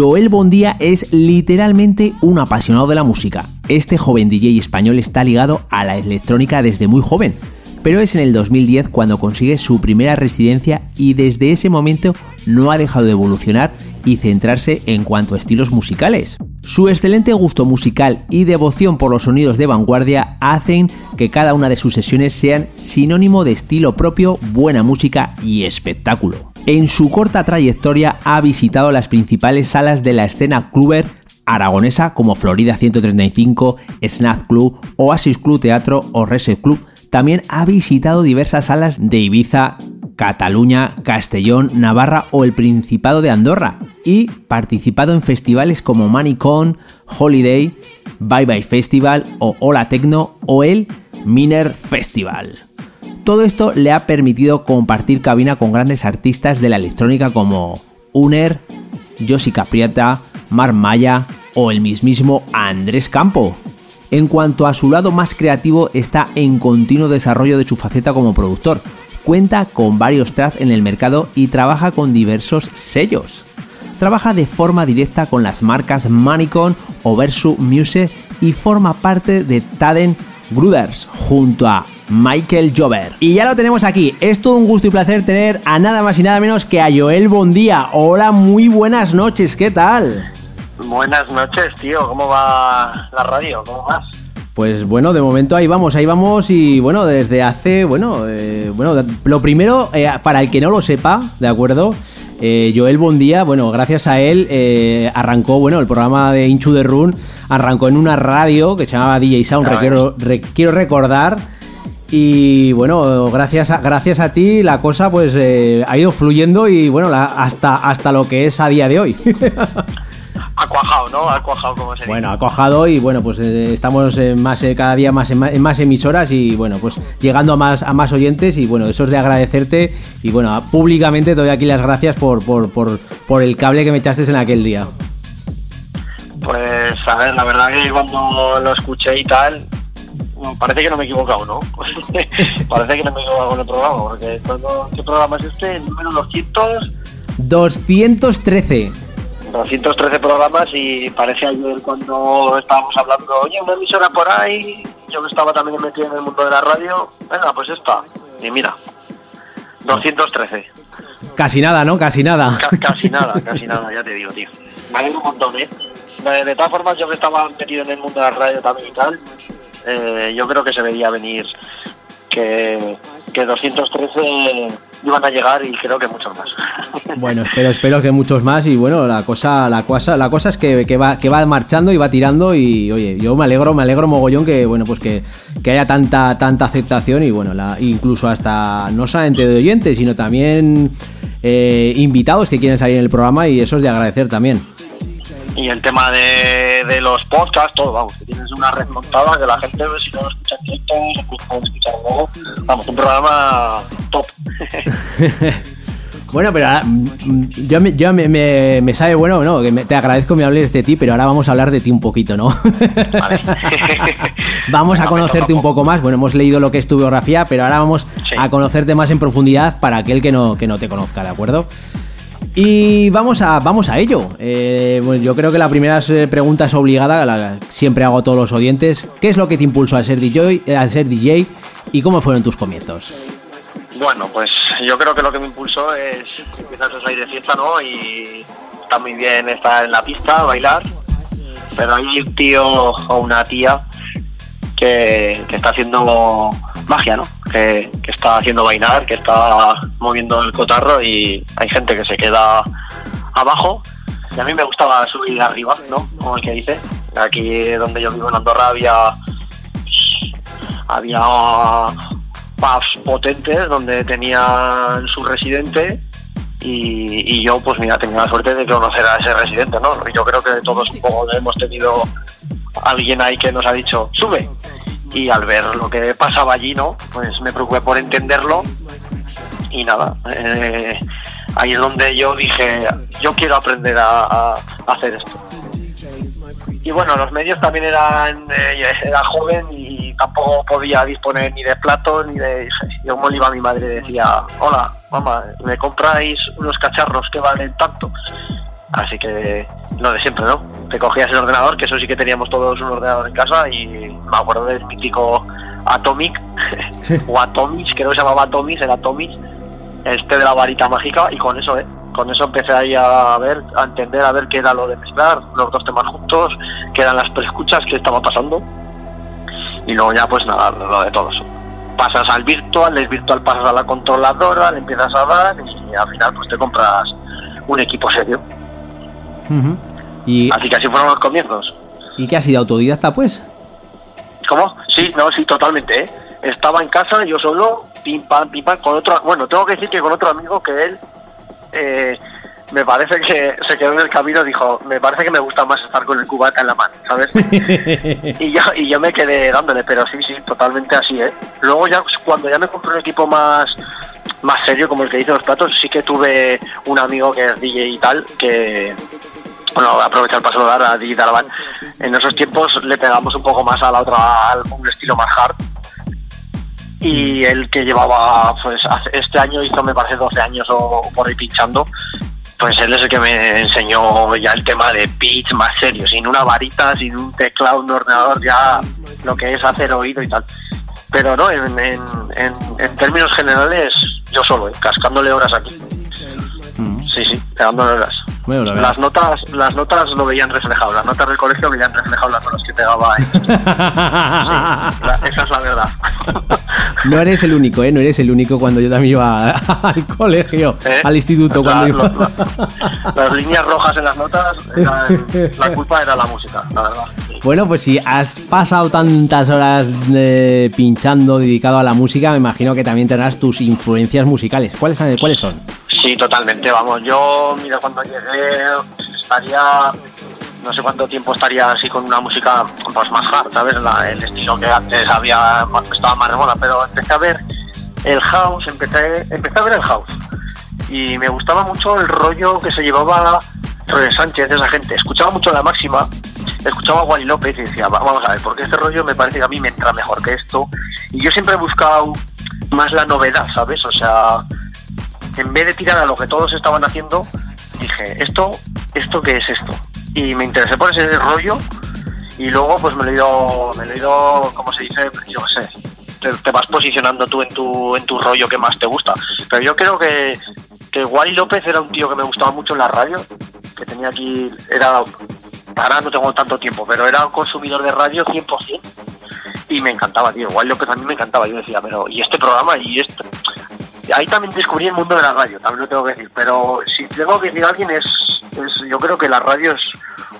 Joel Bondía es literalmente un apasionado de la música. Este joven DJ español está ligado a la electrónica desde muy joven, pero es en el 2010 cuando consigue su primera residencia y desde ese momento no ha dejado de evolucionar y centrarse en cuanto a estilos musicales. Su excelente gusto musical y devoción por los sonidos de vanguardia hacen que cada una de sus sesiones sean sinónimo de estilo propio, buena música y espectáculo. En su corta trayectoria ha visitado las principales salas de la escena cluber aragonesa como Florida 135, Snap Club, Oasis Club Teatro o Reset Club. También ha visitado diversas salas de Ibiza, Cataluña, Castellón, Navarra o el Principado de Andorra y participado en festivales como Manicon, Holiday, Bye Bye Festival o Hola Tecno o el Miner Festival. Todo esto le ha permitido compartir cabina con grandes artistas de la electrónica como Uner, Josi Capriata, Mar Maya o el mismísimo Andrés Campo. En cuanto a su lado más creativo, está en continuo desarrollo de su faceta como productor. Cuenta con varios tracks en el mercado y trabaja con diversos sellos. Trabaja de forma directa con las marcas Manicon o Versu Music y forma parte de Taden Brothers junto a Michael Jover. Y ya lo tenemos aquí. Es todo un gusto y placer tener a nada más y nada menos que a Joel Bondía. Hola, muy buenas noches, ¿qué tal? Buenas noches, tío. ¿Cómo va la radio? ¿Cómo vas? Pues bueno, de momento ahí vamos, ahí vamos y bueno, desde hace, bueno, eh, bueno, lo primero, eh, para el que no lo sepa, ¿de acuerdo? Eh, Joel Bondía, bueno, gracias a él eh, arrancó, bueno, el programa de Inchu de Run arrancó en una radio que se llamaba DJ Sound, Ah, quiero, re- quiero recordar. Y bueno, gracias a, gracias a ti la cosa pues eh, ha ido fluyendo y bueno, la- hasta, hasta lo que es a día de hoy. <laughs> Ha cuajado, ¿no? Ha cuajado, como se dice. Bueno, ha cojado y bueno, pues eh, estamos más, eh, cada día más en, ma- en más emisoras y bueno, pues llegando a más, a más oyentes y bueno, eso es de agradecerte y bueno, públicamente te doy aquí las gracias por, por, por, por el cable que me echaste en aquel día. Pues, a ver, la verdad que cuando lo escuché y tal, parece que no me he equivocado, ¿no? <laughs> parece que no me he equivocado con el programa, porque ¿qué programa es este? El número 200, 213. 213 programas y parece ayer cuando estábamos hablando, oye, una emisora por ahí, yo que estaba también metido en el mundo de la radio, venga, pues esta. Y mira, 213. Casi nada, ¿no? Casi nada. Ca- casi nada, casi nada, ya te digo, tío. Alegro un montón, ¿eh? De, de todas formas, yo que estaba metido en el mundo de la radio también y tal, eh, yo creo que se veía venir que, que 213 iban a llegar y creo que muchos más. <laughs> Bueno, espero, espero que muchos más y bueno, la cosa, la cosa, la cosa es que, que va, que va marchando y va tirando y oye, yo me alegro, me alegro mogollón que bueno, pues que, que haya tanta, tanta aceptación y bueno, la, incluso hasta no solamente de oyentes, sino también eh, invitados que quieren salir en el programa y eso es de agradecer también. Y el tema de, de los podcasts, todo, vamos, que tienes una red montada que la gente, si no lo escucha en directo, lo puede escuchar luego. Vamos, un programa top. <laughs> Bueno, pero ahora, mm, yo, me, yo me, me- me sabe bueno, ¿no? Que te agradezco que me hables de ti, pero ahora vamos a hablar de ti un poquito, ¿no? Vale. <laughs> vamos a conocerte un poco más. Bueno, hemos leído lo que es tu biografía, pero ahora vamos Sí. a conocerte más en profundidad para aquel que no, que no te conozca, ¿de acuerdo? Y vamos a, vamos a ello. Eh, bueno, yo creo que la primera eh, pregunta es obligada, la siempre hago a todos los oyentes. ¿Qué es lo que te impulsó a ser DJ, eh, a ser DJ y cómo fueron tus comienzos? Bueno, pues yo creo que lo que me impulsó es empiezas a salir de fiesta, ¿no? Y está muy bien estar en la pista, bailar, pero hay un tío o una tía que, que está haciendo magia, ¿no? Que, está haciendo bailar, que está moviendo el cotarro y hay gente que se queda abajo. Y a mí me gustaba subir arriba, ¿no? Como el que dice. Aquí donde yo vivo en Andorra había había pubs potentes donde tenían su residente y, yo pues mira tenía la suerte de conocer a ese residente no yo creo que todos un poco hemos tenido alguien ahí que nos ha dicho sube y al ver lo que pasaba allí no pues me preocupé por entenderlo. Y nada eh, ahí es donde yo dije yo quiero aprender a, hacer esto. Y bueno, los medios también eran, eh, era joven y tampoco podía disponer ni de plato ni de... Yo como le iba a mi madre decía, hola, mamá, ¿me compráis unos cacharros que valen tanto? Así que lo de siempre, ¿no? Te cogías el ordenador, que eso sí que teníamos todos un ordenador en casa y me acuerdo del mítico Atomic, <laughs> o Atomic, que no se llamaba Atomic, era Atomic, este de la varita mágica y con eso, ¿eh? Con eso empecé ahí a ver, a entender, a ver qué era lo de mezclar los dos temas juntos, qué eran las preescuchas, qué estaba pasando. Y luego ya pues nada, lo de todos. Pasas al virtual, del virtual pasas a la controladora, le empiezas a dar y al final pues te compras un equipo serio. ¿Y, Así que así fueron los comienzos. ¿Y qué has sido autodidacta, pues? ¿Cómo? Sí, no, sí, totalmente, ¿eh? Estaba en casa, yo solo, pim pam, pim pam, con otro, bueno, tengo que decir que con otro amigo que él, eh, me parece que <laughs> se quedó en el camino, dijo, me parece que me gusta más estar con el cubata en la mano, ¿sabes? <laughs> y yo, y yo me quedé dándole, pero sí, sí, totalmente así, ¿eh? Luego ya, cuando ya me compré un equipo más, más serio, como el que dice los platos, sí que tuve un amigo que es DJ y tal, que, bueno, a aprovechar para saludar a Digital Van. En esos tiempos le pegamos un poco más a la otra, al un estilo más hard. Y el que llevaba, pues este año hizo, me parece, 12 años o, o por ahí pinchando, pues él es el que me enseñó ya el tema de pitch más serio, sin una varita, sin un teclado, un ordenador, ya lo que es hacer oído y tal. Pero no, en, en, en, en términos generales, yo solo, ¿eh? cascándole horas aquí. Sí, sí, pegándole horas. Bueno, la verdad. Las notas, las notas lo veían reflejado, las notas del colegio veían reflejado las horas que pegaba ahí. <laughs> Sí, la- esa es la verdad. <laughs> No eres el único, ¿eh? No eres el único cuando yo también iba <laughs> al colegio, ¿Eh? al instituto. La- cuando iba... las líneas rojas en las notas, eran- la culpa era la música, la verdad. sí. Bueno, pues si has pasado tantas horas eh, pinchando dedicado a la música, me imagino que también tendrás tus influencias musicales. ¿Cuáles, cuáles son? Sí, totalmente, vamos, yo, mira, cuando llegué estaría, no sé cuánto tiempo estaría así con una música pues más hard, ¿sabes? El estilo que antes había, estaba más de pero empecé a ver el house, empecé, empecé a ver el house y me gustaba mucho el rollo que se llevaba Roy Sánchez, esa gente, escuchaba mucho la máxima, escuchaba a Wally López y decía, "Va- vamos a ver, porque este rollo me parece que a mí me entra mejor que esto y yo siempre he buscado más la novedad, ¿sabes? O sea, en vez de tirar a lo que todos estaban haciendo, dije, ¿esto, esto qué es esto? Y me interesé por ese rollo y luego pues me lo he ido, me lo he ido, como se dice, yo qué sé, te, vas posicionando tú en tu, en tu rollo que más te gusta. Pero yo creo que, que Wally López era un tío que me gustaba mucho en la radio, que tenía aquí, era, ahora no tengo tanto tiempo, pero era un consumidor de radio 100%. Y me encantaba, tío. Wally López a mí me encantaba. Yo decía, pero, ¿y este programa? ¿Y esto? Ahí también descubrí el mundo de la radio, también lo tengo que decir. Pero si tengo que decir a alguien, es, es yo creo que la radio es,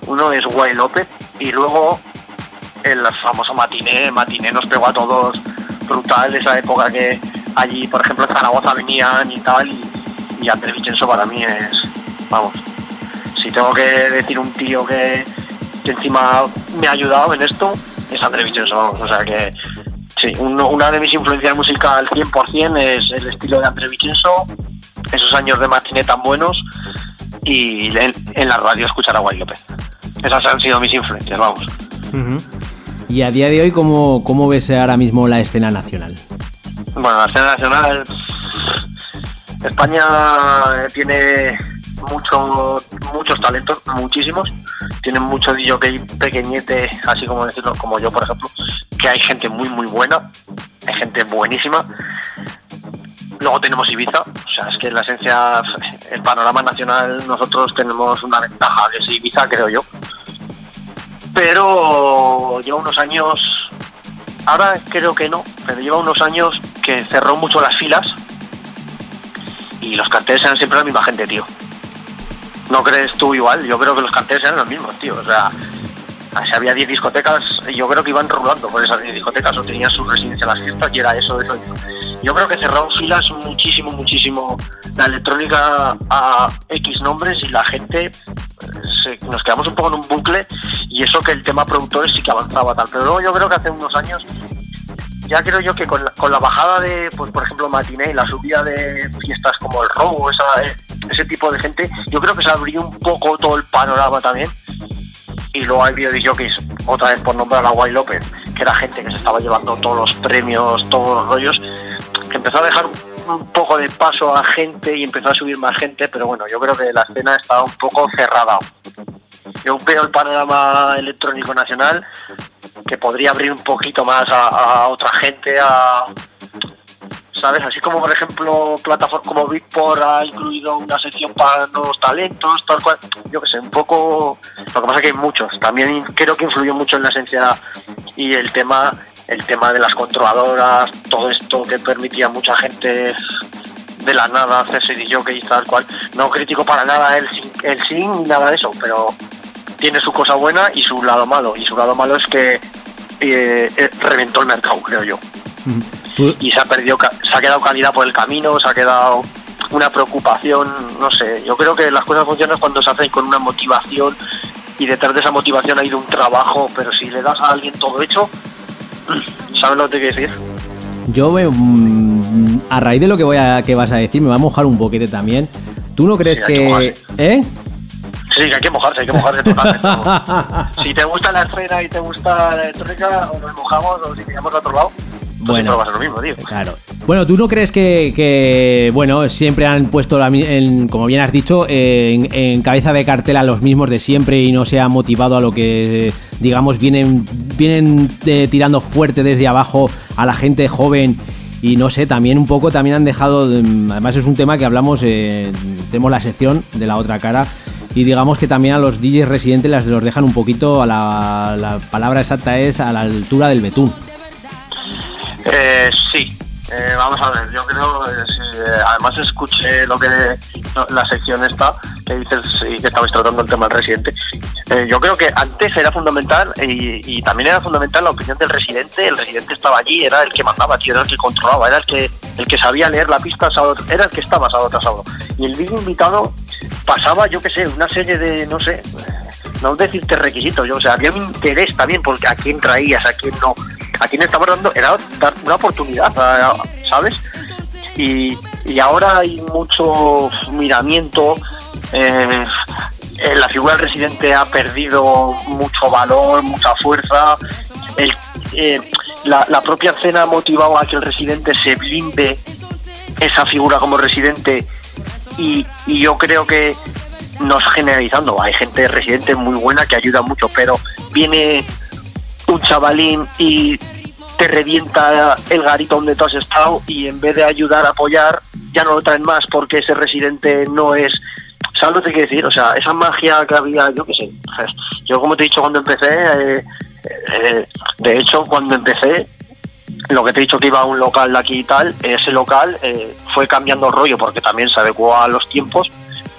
uno es Guay López y luego el famoso matiné, matiné nos pegó a todos brutal esa época que allí, por ejemplo, en Zaragoza venían y tal, y, y Andrés Vicenzo para mí es, vamos, si tengo que decir un tío que, que encima me ha ayudado en esto, es André Vincenzo, vamos, o sea que sí, uno- una de mis influencias musical 100% es el estilo de André Vincenzo, esos años de matiné tan buenos y en, en la radio escuchar a Guay López. Esas han sido mis influencias, vamos. Y a día de hoy, ¿cómo, ¿cómo ves ahora mismo la escena nacional? Bueno, la escena nacional. España tiene mucho, muchos talentos, muchísimos. Tiene mucho DJ pequeñete, así como decirlo, como yo, por ejemplo, que hay gente muy, muy buena, hay gente buenísima. Luego tenemos Ibiza, o sea, es que en la esencia, el panorama nacional, nosotros tenemos una ventaja, que es Ibiza, creo yo. Pero lleva unos años Ahora creo que no, pero lleva unos años que cerró mucho las filas y los carteles eran siempre la misma gente, tío. ¿No crees tú igual? Yo creo que los carteles eran los mismos, tío. O sea, había 10 discotecas, yo creo que iban rulando por esas 10 discotecas o tenían su residencia en las fiestas y era eso, eso. Yo creo que cerraron filas muchísimo, muchísimo la electrónica a X nombres y la gente eh, se- nos quedamos un poco en un bucle y eso que el tema productores sí que avanzaba tal. Pero luego yo creo que hace unos años ya creo yo que con la, con la bajada de, pues por ejemplo, Matiné y la subida de fiestas como el robo, esa, eh, ese tipo de gente, yo creo que se abrió un poco todo el panorama también. Y luego hay videojockeys, otra vez por nombrar a Guay López, que era gente que se estaba llevando todos los premios, todos los rollos, que empezó a dejar un poco de paso a gente y empezó a subir más gente, pero bueno, yo creo que la escena estaba un poco cerrada. Yo veo el panorama electrónico nacional que podría abrir un poquito más a, a otra gente, a ¿sabes? Así como por ejemplo plataformas como Beatport ha incluido una sección para nuevos talentos, tal cual, yo que sé, un poco lo que pasa es que hay muchos, también creo que influyó mucho en la esencia y el tema el tema de las controladoras, todo esto que permitía a mucha gente de la nada hacerse DJ y tal cual. No critico para nada el el sin ni nada de eso, pero tiene su cosa buena y su lado malo. Y su lado malo es que eh, eh, reventó el mercado, creo yo. <laughs> Y se ha perdido, se ha quedado calidad por el camino, se ha quedado una preocupación, no sé. Yo creo que las cosas funcionan cuando se hacen con una motivación y detrás de esa motivación ha ido un trabajo, pero si le das a alguien todo hecho, <clears throat> ¿sabes lo que te quiero decir? Yo, veo, mm, a raíz de lo que voy a que vas a decir, me va a mojar un boquete también. ¿Tú no crees Sí, que. ¿Eh? Sí, que hay que mojarse, hay que mojarse totalmente. <laughs> si te gusta la escena y te gusta la electrónica, o nos mojamos o si tiramos a otro lado, Bueno. siempre va a ser lo mismo, tío. Claro. Bueno, ¿tú no crees que, que, bueno, siempre han puesto, la en- como bien has dicho, en, en cabeza de cartel a los mismos de siempre y no se ha motivado a lo que, digamos, vienen, vienen eh, tirando fuerte desde abajo a la gente joven? Y no sé, también un poco también han dejado, mm, además es un tema que hablamos, eh, tenemos la sección de la otra cara y digamos que también a los DJs residentes las los dejan un poquito a la, la palabra exacta es a la altura del betún. Eh, sí, Eh, vamos a ver, yo creo, eh, eh, además escuché lo que la sección esta que dices y que estabais tratando el tema del residente. Eh, yo creo que antes era fundamental y, también era fundamental la opinión del residente. El residente estaba allí, era el que mandaba, era el que controlaba, era el que el que sabía leer la pista, sábado- era el que estaba sábado tras sábado. Y el vídeo invitado pasaba, yo qué sé, una serie de, no sé, no decirte requisitos, yo, o sea, había un interés también porque a quién traías, a quién no, a quién estabas dando, era dar una oportunidad, ¿sabes? Y, ahora hay mucho miramiento, eh, eh, la figura del residente ha perdido mucho valor, mucha fuerza, eh, la, propia escena ha motivado a que el residente se blinde esa figura como residente y, y yo creo que no es generalizando, hay gente residente muy buena que ayuda mucho, pero viene un chavalín y te revienta el garito donde tú has estado y en vez de ayudar apoyar, ya no lo traen más porque ese residente no es... ¿Sabes lo que quiero decir? O sea, esa magia que había, yo qué sé. Yo como te he dicho cuando empecé, eh, eh, de hecho cuando empecé, lo que te he dicho que iba a un local aquí y tal, ese local eh, fue cambiando el rollo porque también se adecuó a los tiempos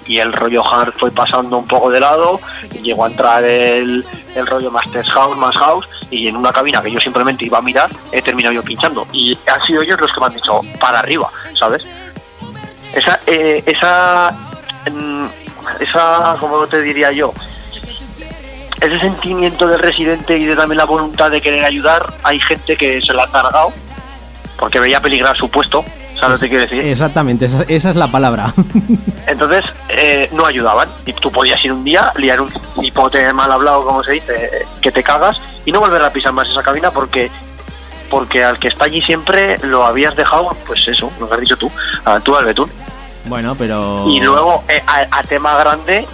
y el rollo hard fue pasando un poco de lado y llegó a entrar el, el rollo Masters House, más House y en una cabina que yo simplemente iba a mirar he terminado yo pinchando y han sido ellos los que me han dicho para arriba, ¿sabes? Esa, eh, esa mm, esa, como te diría yo, ese sentimiento del residente y de también la voluntad de querer ayudar, hay gente que se la ha cargado porque veía peligrar su puesto, ¿sabes lo que quiero decir? Exactamente, esa, esa es la palabra. <laughs> Entonces eh, no ayudaban y tú podías ir un día, liar un hipote mal hablado, como se dice, que te cagas y no volver a pisar más esa cabina porque porque al que está allí siempre lo habías dejado, pues eso, lo que has dicho tú, a tú al betún. bueno, pero... Y luego, eh, a, a tema grande,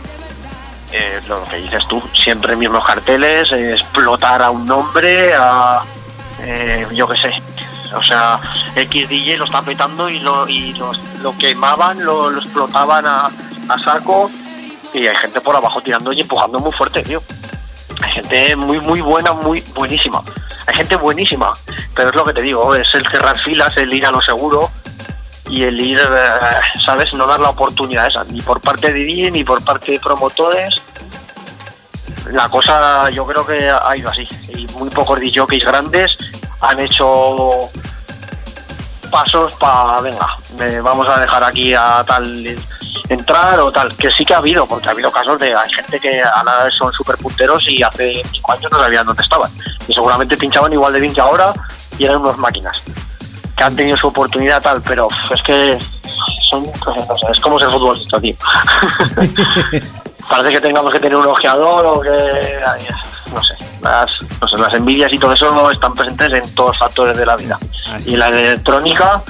eh, lo que dices tú, siempre mismos carteles, eh, explotar a un nombre, a. eh, yo qué sé. O sea, XDJ lo está petando y lo, y lo quemaban, lo, lo explotaban a, a saco. Y hay gente por abajo tirando y empujando muy fuerte, tío. Hay gente muy, muy buena, muy buenísima. Hay gente buenísima. Pero es lo que te digo, es el cerrar filas, el ir a lo seguro y el ir, eh, ¿sabes? No dar la oportunidad esa, ni por parte de DJ ni por parte de promotores. La cosa yo creo que ha ido así. Y muy pocos DJs grandes han hecho pasos para, venga, eh, vamos a dejar aquí a tal entrar o tal, que sí que ha habido, porque ha habido casos de hay gente que ahora son súper punteros y hace cinco años no sabían dónde estaban. Y seguramente pinchaban igual de bien que ahora y eran unas máquinas que han tenido su oportunidad tal, pero es que son, no sé, es como ser futbolista, tío. <laughs> Parece que tengamos que tener un ojeador o que, no sé, las, no sé, las envidias y todo eso están presentes en todos los factores de la vida. Y la electrónica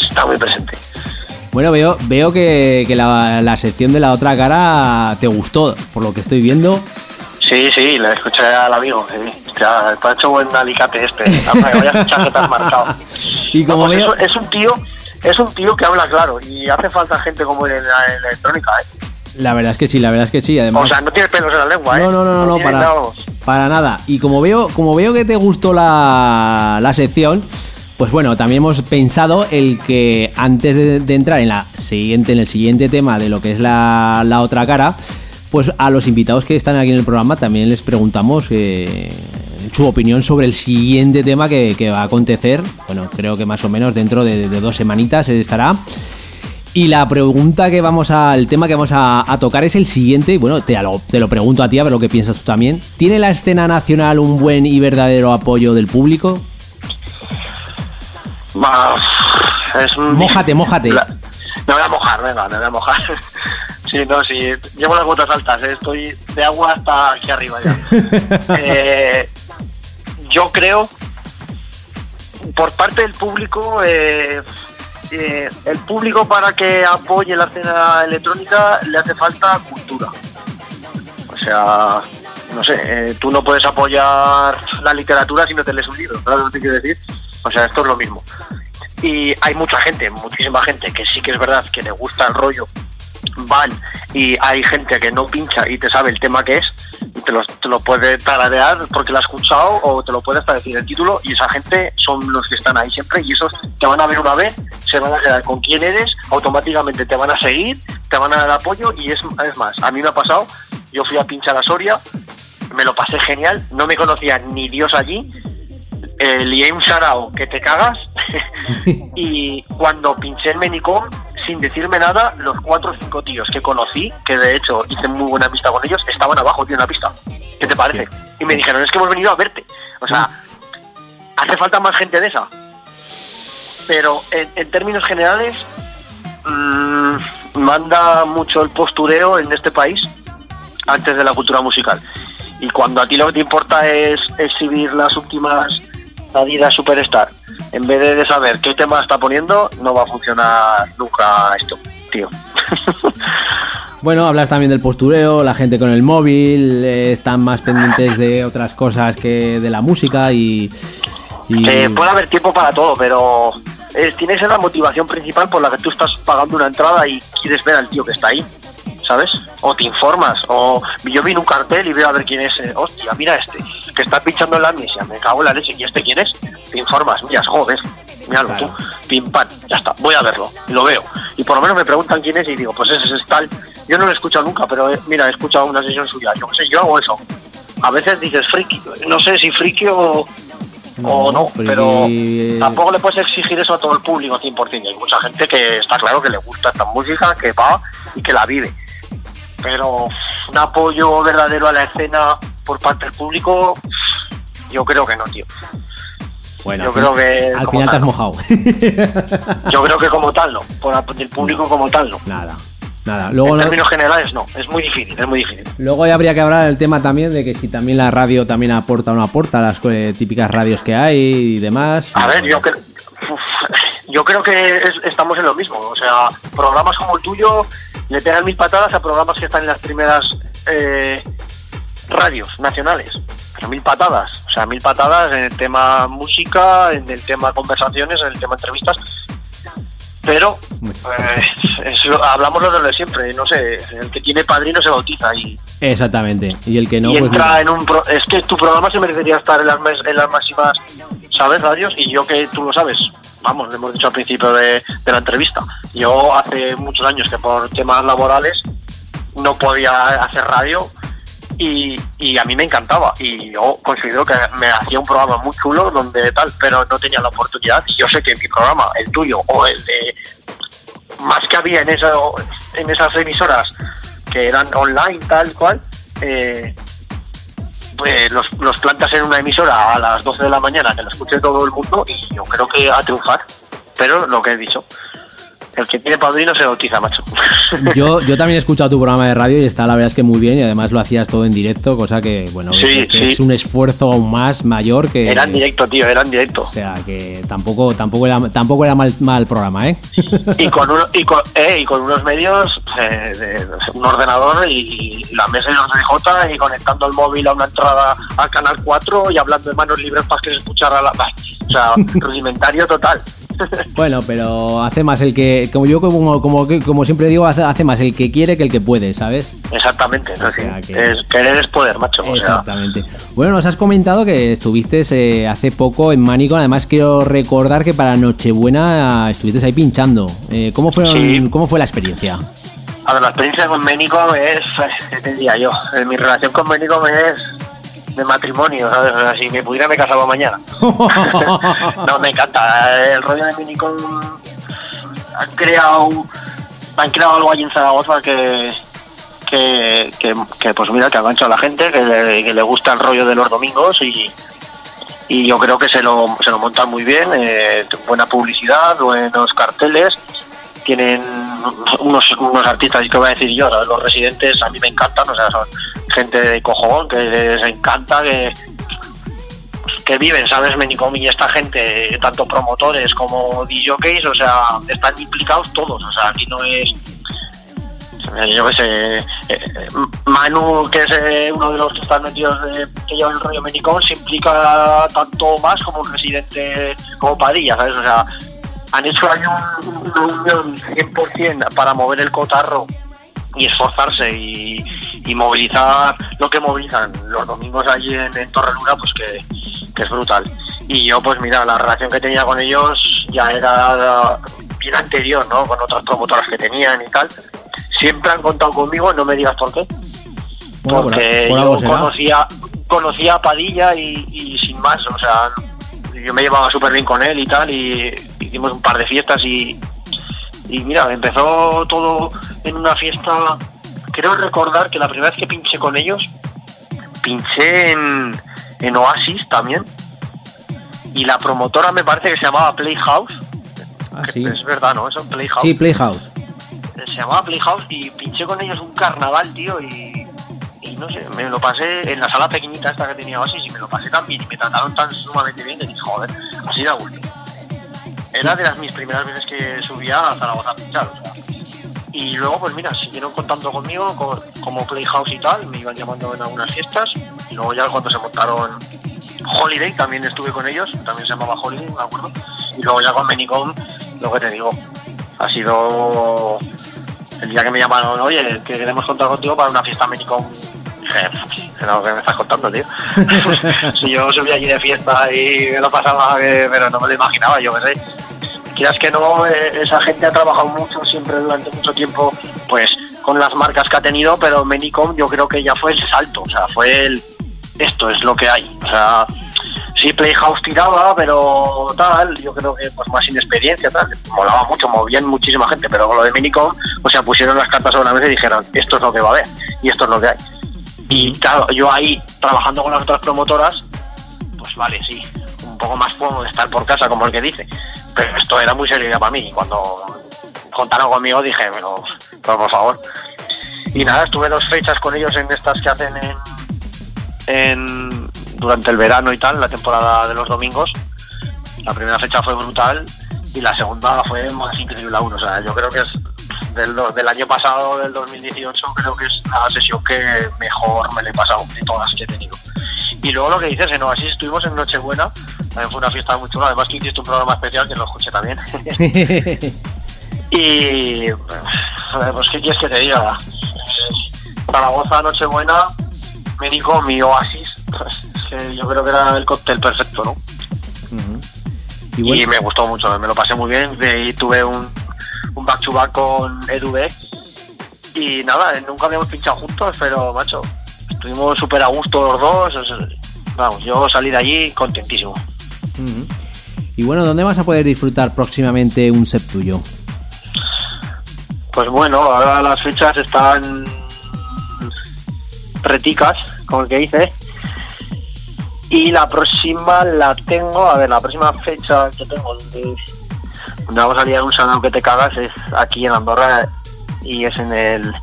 está muy presente. Bueno, veo, veo que, que la, la sección de la otra cara te gustó, por lo que estoy viendo. Sí, sí, le escuché al amigo. sí. Ya, te ha hecho buen alicate este. <laughs> Hombre, Vaya fichaje te has marcado. Y como pues veo... es, es un tío, es un tío que habla claro y hace falta gente como él en la, en la electrónica, ¿eh? La verdad es que sí, la verdad es que sí, además... O sea, no tiene pelos en la lengua, ¿eh? No, no, no, no, no, para, nada. para nada. Y como veo, como veo que te gustó la, la sección, pues bueno, también hemos pensado el que antes de, de entrar en la siguiente, en el siguiente tema de lo que es la, la otra cara, pues a los invitados que están aquí en el programa también les preguntamos eh, su opinión sobre el siguiente tema que, que va a acontecer. Bueno, creo que más o menos dentro de, de dos semanitas estará. Y la pregunta que vamos a, el tema que vamos a, a tocar es el siguiente. y Bueno, te lo, te lo pregunto a ti, a ver lo que piensas tú también. ¿Tiene la escena nacional un buen y verdadero apoyo del público? Bah, es un- Mójate, mójate. La- me voy a mojar, venga, me voy a mojar. <laughs> Sí, no, sí, llevo las botas altas, ¿eh? estoy de agua hasta aquí arriba ya. <laughs> Eh, yo creo, por parte del público, eh, eh, el público para que apoye la escena electrónica le hace falta cultura. O sea, no sé, eh, tú no puedes apoyar la literatura si no te lees un libro, ¿sabes lo que te quiero decir? O sea, esto es lo mismo. Y hay mucha gente, muchísima gente, que sí que es verdad que le gusta el rollo, van y hay gente que no pincha y te sabe el tema que es, te lo, te lo puede tararear porque lo ha escuchado o te lo puede hasta decir el título y esa gente son los que están ahí siempre y esos te van a ver una vez, se van a quedar con quién eres, automáticamente te van a seguir, te van a dar apoyo y es, es más, a mí me ha pasado, yo fui a pinchar a Soria, me lo pasé genial, no me conocía ni Dios allí, eh, lié un sarao que te cagas <laughs> y cuando pinché el Menicom sin decirme nada los cuatro o cinco tíos que conocí que de hecho hice muy buena pista con ellos estaban abajo tío en la pista. ¿qué te parece? y me dijeron es que hemos venido a verte o sea hace falta más gente de esa. Pero en, en términos generales mm, manda mucho el postureo en este país antes de la cultura musical. Y cuando a ti lo que te importa es exhibir las últimas Adidas Superstar, en vez de, saber qué tema está poniendo, no va a funcionar nunca esto, tío. <laughs> Bueno, hablas también del postureo, la gente con el móvil, eh, están más pendientes de otras cosas que de la música y... y- Eh, puede haber tiempo para todo, pero eh, tiene que ser la motivación principal por la que tú estás pagando una entrada y quieres ver al tío que está ahí, ¿sabes? O te informas, o yo vi un cartel y veo a ver quién es, eh, hostia, mira este, que está pinchando en la amnesia, me cago en la leche, ¿y este quién es? Te informas, mira, joder, míralo tú, pim pam, ya está, voy a verlo, lo veo. Y por lo menos me preguntan quién es y digo, pues ese es tal. Yo no lo he escuchado nunca, pero eh, mira, he escuchado una sesión suya, yo qué sé, yo hago eso. A veces dices friki, no sé si friki o, o no, friki- pero tampoco le puedes exigir eso a todo el público 100%. Hay mucha gente que está claro que le gusta esta música, que va y que la vive. Pero un apoyo verdadero a la escena por parte del público, yo creo que no, tío. Bueno, Yo al creo que al final te has no. mojado. <laughs> Yo creo que como tal no, por del público como tal no. Nada, nada. Luego, en no- términos generales no, es muy difícil, es muy difícil. luego ya habría que hablar del tema también de que si también la radio también aporta o no aporta, las eh, típicas radios que hay y demás. A ver, yo creo, uf, yo creo que es- estamos en lo mismo. O sea, programas como el tuyo le pegan mil patadas a programas que están en las primeras eh, radios nacionales. Pero mil patadas. O sea, mil patadas en el tema música, en el tema conversaciones, en el tema entrevistas. Pero eh, es lo- hablamos lo de lo de siempre. No sé, el que tiene padrino se bautiza y, Exactamente. Y el que no, y pues entra en un pro- es que tu programa se merecería estar en las, en las máximas sabes radios y yo que tú lo sabes vamos lo hemos dicho al principio de, la entrevista yo hace muchos años que por temas laborales no podía hacer radio y, y a mí me encantaba y yo considero que me hacía un programa muy chulo donde tal pero no tenía la oportunidad yo sé que mi programa el tuyo o el de más que había en eso en esas emisoras que eran online tal cual eh, pues los, los plantas en una emisora a las 12 de la mañana que lo escuche todo el mundo y yo creo que a triunfar. Pero lo que he dicho el que tiene padrino se bautiza macho <laughs> Yo, yo también he escuchado tu programa de radio y está la verdad es que muy bien y además lo hacías todo en directo, cosa que, bueno, Sí, es, que sí. es un esfuerzo aún más mayor que... era en directo tío era en directo O sea, que tampoco, tampoco era, tampoco era mal, mal programa, ¿eh? y con, uno- y con, <laughs> eh, y con unos medios eh, de- un ordenador y, y la mesa y los y conectando el móvil a una entrada al canal 4 y hablando de manos libres para que se escuchara la <laughs> o sea rudimentario total Bueno, pero hace más el que, como yo como, como, como siempre digo, hace, hace más el que quiere que el que puede, ¿sabes? exactamente ¿no? Sea que- Es- querer es poder macho o sea, Exactamente. Bueno, nos has comentado que estuviste eh, hace poco en Manicon, además quiero recordar que para Nochebuena estuviste ahí pinchando. Eh, ¿cómo, fueron, Sí. ¿Cómo fue la experiencia? A ver, la experiencia con Ménico es, ¿qué te diría yo? Eh, Mi relación con Ménico es de matrimonio, ¿sabes? Si me pudiera me casaba mañana. <laughs> no, me encanta. El rollo de Ménico han creado, han creado algo allí en Zaragoza que, que, que, pues mira, que engancha a la gente, que le, que le gusta el rollo de los domingos y, y yo creo que se lo, se lo montan muy bien, eh, buena publicidad, buenos carteles, tienen unos, unos artistas, y que voy a decir yo, los residentes a mí me encantan, o sea, gente de cojón, que les encanta, que, que viven, ¿sabes? Menicom y esta gente, tanto promotores como DJs, o sea, están implicados todos, o sea, aquí no es yo qué sé, eh, eh, Manu, que es eh, uno de los que están metidos, eh, que lleva el rollo Menicón, se implica tanto más como un residente, como Padilla, ¿sabes? O sea, han hecho ahí un- una unión 100% para mover el cotarro y esforzarse y, y movilizar lo que movilizan los domingos allí en, en Torreluna, pues que, que es brutal. Y yo, pues mira, la relación que tenía con ellos ya era bien anterior, ¿no? Con otras promotoras que tenían y tal. Siempre han contado conmigo, no me digas por qué. Bueno, porque por yo conocía, conocía a Padilla y, y sin más, o sea, yo me llevaba súper bien con él y tal, y hicimos un par de fiestas y, y mira, empezó todo en una fiesta, creo recordar que la primera vez que pinché con ellos, pinché en, en Oasis también, y la promotora me parece que se llamaba Playhouse, Ah, sí. es verdad, ¿no? Eso, Playhouse Sí, Playhouse. se llamaba Playhouse y pinché con ellos un carnaval, tío, y, y no sé, me lo pasé en la sala pequeñita esta que tenía Oasis y me lo pasé tan bien y me trataron tan sumamente bien que dije, joder, así da gusto. Era de las mis primeras veces que subía a Zaragoza a. Y luego, pues mira, siguieron contando conmigo co- como Playhouse y tal, me iban llamando en algunas fiestas, y luego ya cuando se montaron Holiday, también estuve con ellos, también se llamaba Holiday, me acuerdo, y luego ya con Menicom, lo que te digo, ha sido el día que me llamaron, oye, que queremos contar contigo para una fiesta Menicom. Dije, pero ¿qué me estás contando, tío? <laughs> si yo subí allí de fiesta y me lo pasaba, eh, pero no me lo imaginaba, yo qué sé. Quieras que no, eh, esa gente ha trabajado mucho, siempre durante mucho tiempo, pues con las marcas que ha tenido, pero Menicom yo creo que ya fue el salto, o sea, fue el, esto es lo que hay. O sea, Sí, Playhouse tiraba, pero tal, yo creo que pues más inexperiencia, tal. Molaba mucho, movían muchísima gente, pero con lo de Minicom, o sea, pusieron las cartas sobre la mesa y dijeron, esto es lo que va a haber, y esto es lo que hay. Y claro, yo ahí, trabajando con las otras promotoras, pues vale, sí, un poco más puedo estar por casa, como el que dice. Pero esto era muy serio para mí. Cuando contaron conmigo dije, pero, por favor. Y nada, estuve dos fechas con ellos en estas que hacen en, en durante el verano y tal, la temporada de los domingos. La primera fecha fue brutal y la segunda fue más increíble aún. O sea, yo creo que es del año pasado, del 2018, creo que es la sesión que mejor me le he pasado de todas que he tenido. Y luego lo que dices, en Oasis estuvimos en Nochebuena, también fue una fiesta muy chula, además que hiciste un programa especial que lo escuché también. <laughs> y pues qué quieres que te diga, Zaragoza, Nochebuena, médico, mi Oasis, pues, es que yo creo que era el cóctel perfecto, ¿no? Y Y, bueno, me gustó mucho, me lo pasé muy bien. De ahí tuve un, un back to back con Edu B. Y nada, nunca habíamos pinchado juntos, pero macho, estuvimos súper a gusto los dos. vamos, yo salí de allí contentísimo. y bueno, ¿dónde vas a poder disfrutar próximamente un set tuyo? Pues bueno, ahora las fechas están reticas, como el que dice. Y la próxima la tengo, a ver, la próxima fecha que tengo, donde, donde vamos a liar un salón que te cagas, es aquí en Andorra y es en el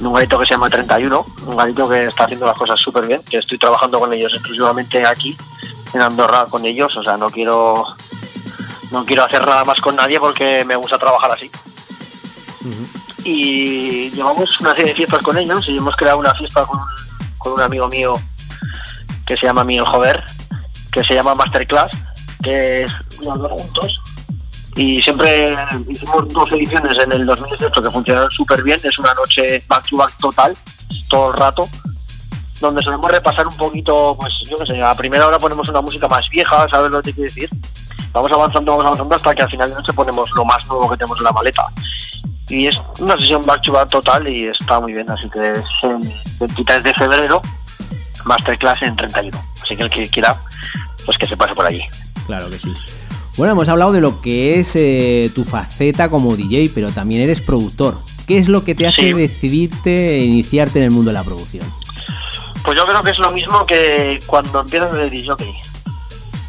un garito que se llama 31, un garito que está haciendo las cosas súper bien, que estoy trabajando con ellos exclusivamente aquí en Andorra con ellos, o sea, no quiero no quiero hacer nada más con nadie porque me gusta trabajar así y llevamos una serie de fiestas con ellos y hemos creado una fiesta con, con un amigo mío que se llama Miguel Jover, que se llama Masterclass, que es los dos juntos. Y siempre hicimos dos ediciones en el 2018 que funcionaron súper bien. Es una noche back to back total, todo el rato, donde solemos repasar un poquito, pues yo qué sé, a primera hora ponemos una música más vieja, ¿sabes lo que quiero decir? Vamos avanzando, vamos avanzando hasta que al final de noche ponemos lo más nuevo que tenemos en la maleta. Y es una sesión back to back total y está muy bien, así que es el 23 de febrero, Masterclass en 31. Así que el que quiera, pues que se pase por allí. Claro que sí. Bueno, hemos hablado de lo que es eh, tu faceta como DJ, pero también eres productor. ¿Qué es lo que te hace Sí. decidirte e iniciarte en el mundo de la producción? Pues yo creo que es lo mismo que cuando empiezas de DJ.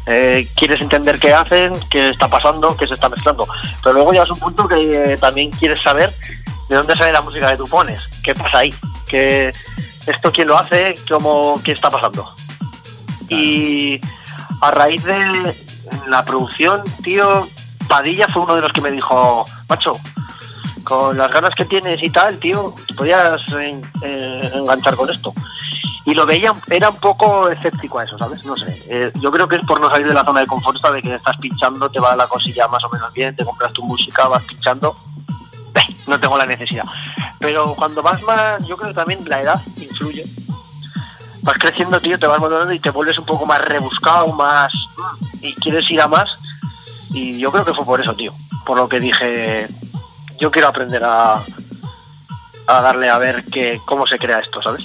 Eh, quieres entender qué hacen, qué está pasando, qué se está mezclando. Pero luego llegas a un punto que eh, también quieres saber de dónde sale la música que tú pones, qué pasa ahí, qué, esto quién lo hace, cómo, qué está pasando. Y a raíz de la producción, tío, Padilla fue uno de los que me dijo, macho, con las ganas que tienes y tal, tío, podías eh, enganchar con esto. Y lo veía, era un poco escéptico a eso, ¿sabes? No sé. Eh, yo creo que es por no salir de la zona de confort, de que estás pinchando, te va la cosilla más o menos bien, te compras tu música, vas pinchando. No tengo la necesidad. Pero cuando vas más, yo creo que también la edad influye. Vas creciendo, tío, te vas madurando y te vuelves un poco más rebuscado, más... y quieres ir a más. Y yo creo que fue por eso, tío. Por lo que dije, yo quiero aprender a, a darle a ver que, cómo se crea esto, ¿sabes?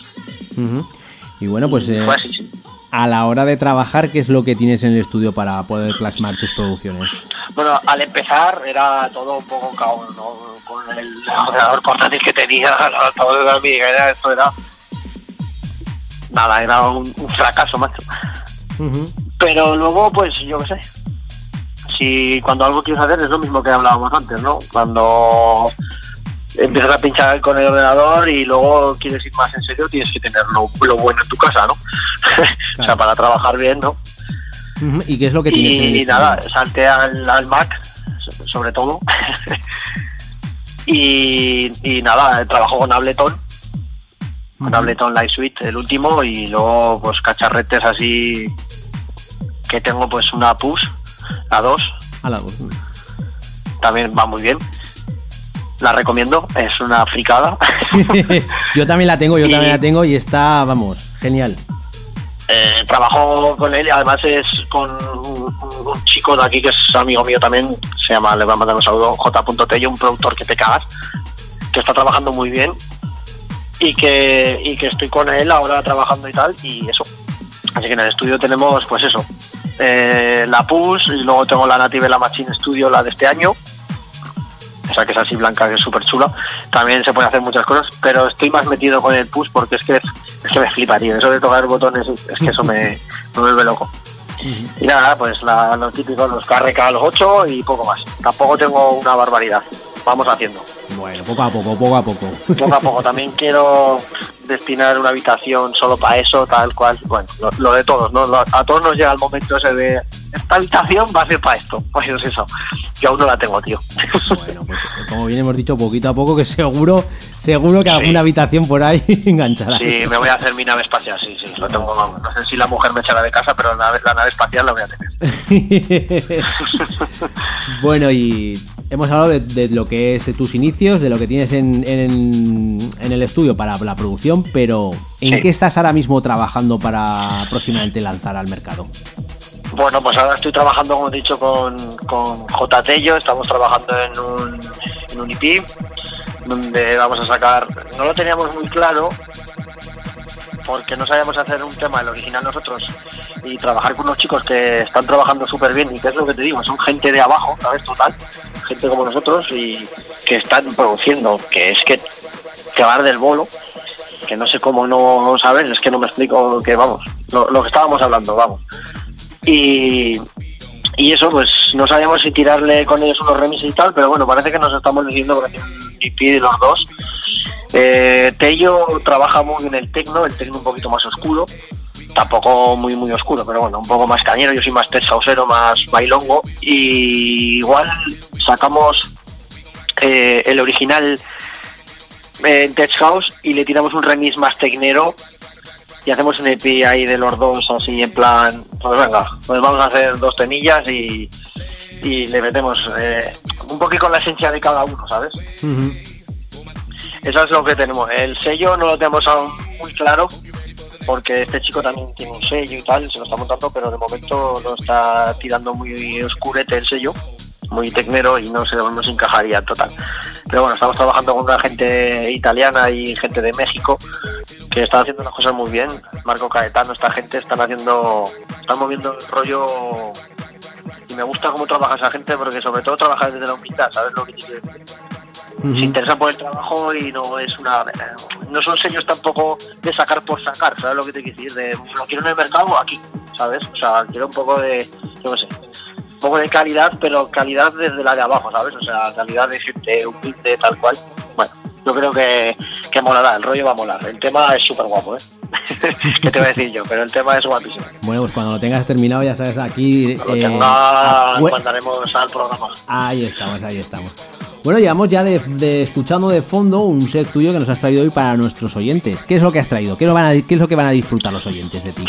Y bueno, pues eh, Fue así, sí. a la hora de trabajar, ¿qué es lo que tienes en el estudio para poder plasmar tus producciones? Bueno, al empezar era todo un poco caos, ¿no? Con el ordenador portátil que tenía, todo era mi era, esto era... Nada, era un, un fracaso, macho. Pero luego, pues, yo qué sé. Si cuando algo quieres hacer es lo mismo que hablábamos antes, ¿no? Cuando empiezas a pinchar con el ordenador y luego quieres ir más en serio, tienes que tener lo, lo bueno en tu casa, ¿no? <laughs> o sea, para trabajar bien, ¿no? ¿Y qué es lo que tienes en el Y nada, salté al, al Mac, so- sobre todo. <laughs> y, y nada, trabajo con Ableton, con Ableton Live Suite, el último, y luego pues cacharretes así que tengo pues una push, la 2, A la- también va muy bien. La recomiendo, es una fricada. <laughs> <laughs> yo también la tengo, yo Y- también la tengo y está, vamos, genial. Eh, trabajo con él además es con un, un chico de aquí que es amigo mío también, se llama, le voy a mandar un saludo, J.Tello, un productor que te cagas, que está trabajando muy bien y que, y que estoy con él ahora trabajando y tal, y eso. Así que en el estudio tenemos, pues eso, eh, la PUS y luego tengo la Native La Machine Studio, la de este año. Esa que es así blanca, que es súper chula. También se puede hacer muchas cosas, pero estoy más metido con el PUS porque es que, es que me flipa, tío. Eso de tocar botones, es que eso me, me vuelve loco. Y nada, pues la, lo típico, los KRK, los 8 y poco más. Tampoco tengo una barbaridad. Vamos haciendo. Bueno, poco a poco, poco a poco. Poco a poco. <laughs> También quiero destinar una habitación solo para eso, tal cual. Bueno, lo, lo de todos, ¿no? Lo- a todos nos llega el momento ese de esta habitación va a ser para esto. Pues es eso. Yo aún no la tengo, tío. Bueno, pues como bien hemos dicho, poquito a poco, que seguro, seguro que alguna habitación por ahí <laughs> enganchará. Sí, me voy a hacer mi nave espacial, sí, sí, lo tengo. No sé si la mujer me echará de casa, pero la la nave espacial la voy a tener. <laughs> bueno, y hemos hablado de, de lo que es tus inicios, de lo que tienes en, en- en el estudio para la producción, pero ¿en Sí. qué estás ahora mismo trabajando para próximamente lanzar al mercado? Bueno, pues ahora estoy trabajando, como he dicho, con, con J. Tello, estamos trabajando en un, en un IP, donde vamos a sacar, no lo teníamos muy claro, porque no sabíamos hacer un tema, el original nosotros, y trabajar con unos chicos que están trabajando súper bien, y que es lo que te digo, son gente de abajo, ¿sabes? Total, gente como nosotros, y que están produciendo, que es que te va a del bolo, que no sé cómo no sabes, es que no me explico que vamos, lo, que estábamos hablando, vamos. Y, y eso, pues no sabíamos si tirarle con ellos unos remixes y tal, pero bueno, parece que nos estamos decidiendo por de los dos. Eh, Tello trabaja muy en el tecno, el tecno un poquito más oscuro, tampoco muy muy oscuro, pero bueno, un poco más cañero, yo soy más tech houseero, más bailongo, y igual sacamos eh, el original eh, en Tech House y le tiramos un remix más tecnero y hacemos un EP ahí de los dos así en plan, pues venga, pues vamos a hacer dos temillas y, y le metemos eh, un poquito la esencia de cada uno, ¿sabes? Eso es lo que tenemos. El sello no lo tenemos aún muy claro porque este chico también tiene un sello y tal, se lo está montando, pero de momento lo está tirando muy oscurete el sello, muy tecnero y no se nos encajaría en total. Pero bueno, estamos trabajando con una gente italiana y gente de México que están haciendo las cosas muy bien. Marco Caetano, esta gente están haciendo, están moviendo el rollo y me gusta cómo trabaja esa gente porque sobre todo trabaja desde la humildad, ¿sabes lo que decir? Se interesa por el trabajo y no es una no son sellos tampoco de sacar por sacar sabes lo que te quiero decir de lo quiero en el mercado aquí sabes o sea quiero un poco de yo qué sé un poco de calidad pero calidad desde la de abajo sabes o sea calidad de gente humilde tal cual. Bueno yo creo que, que molará el rollo va a molar. El tema es súper guapo eh <laughs> qué te voy a decir yo pero el tema es guapísimo. Bueno, pues cuando lo tengas terminado, ya sabes, aquí... lo eh, ah, lo mandaremos al programa. Ahí estamos, ahí estamos. Bueno, llevamos ya de, de escuchando de fondo un set tuyo que nos has traído hoy para nuestros oyentes. ¿Qué es lo que has traído? ¿Qué, es lo que van a disfrutar los oyentes de ti?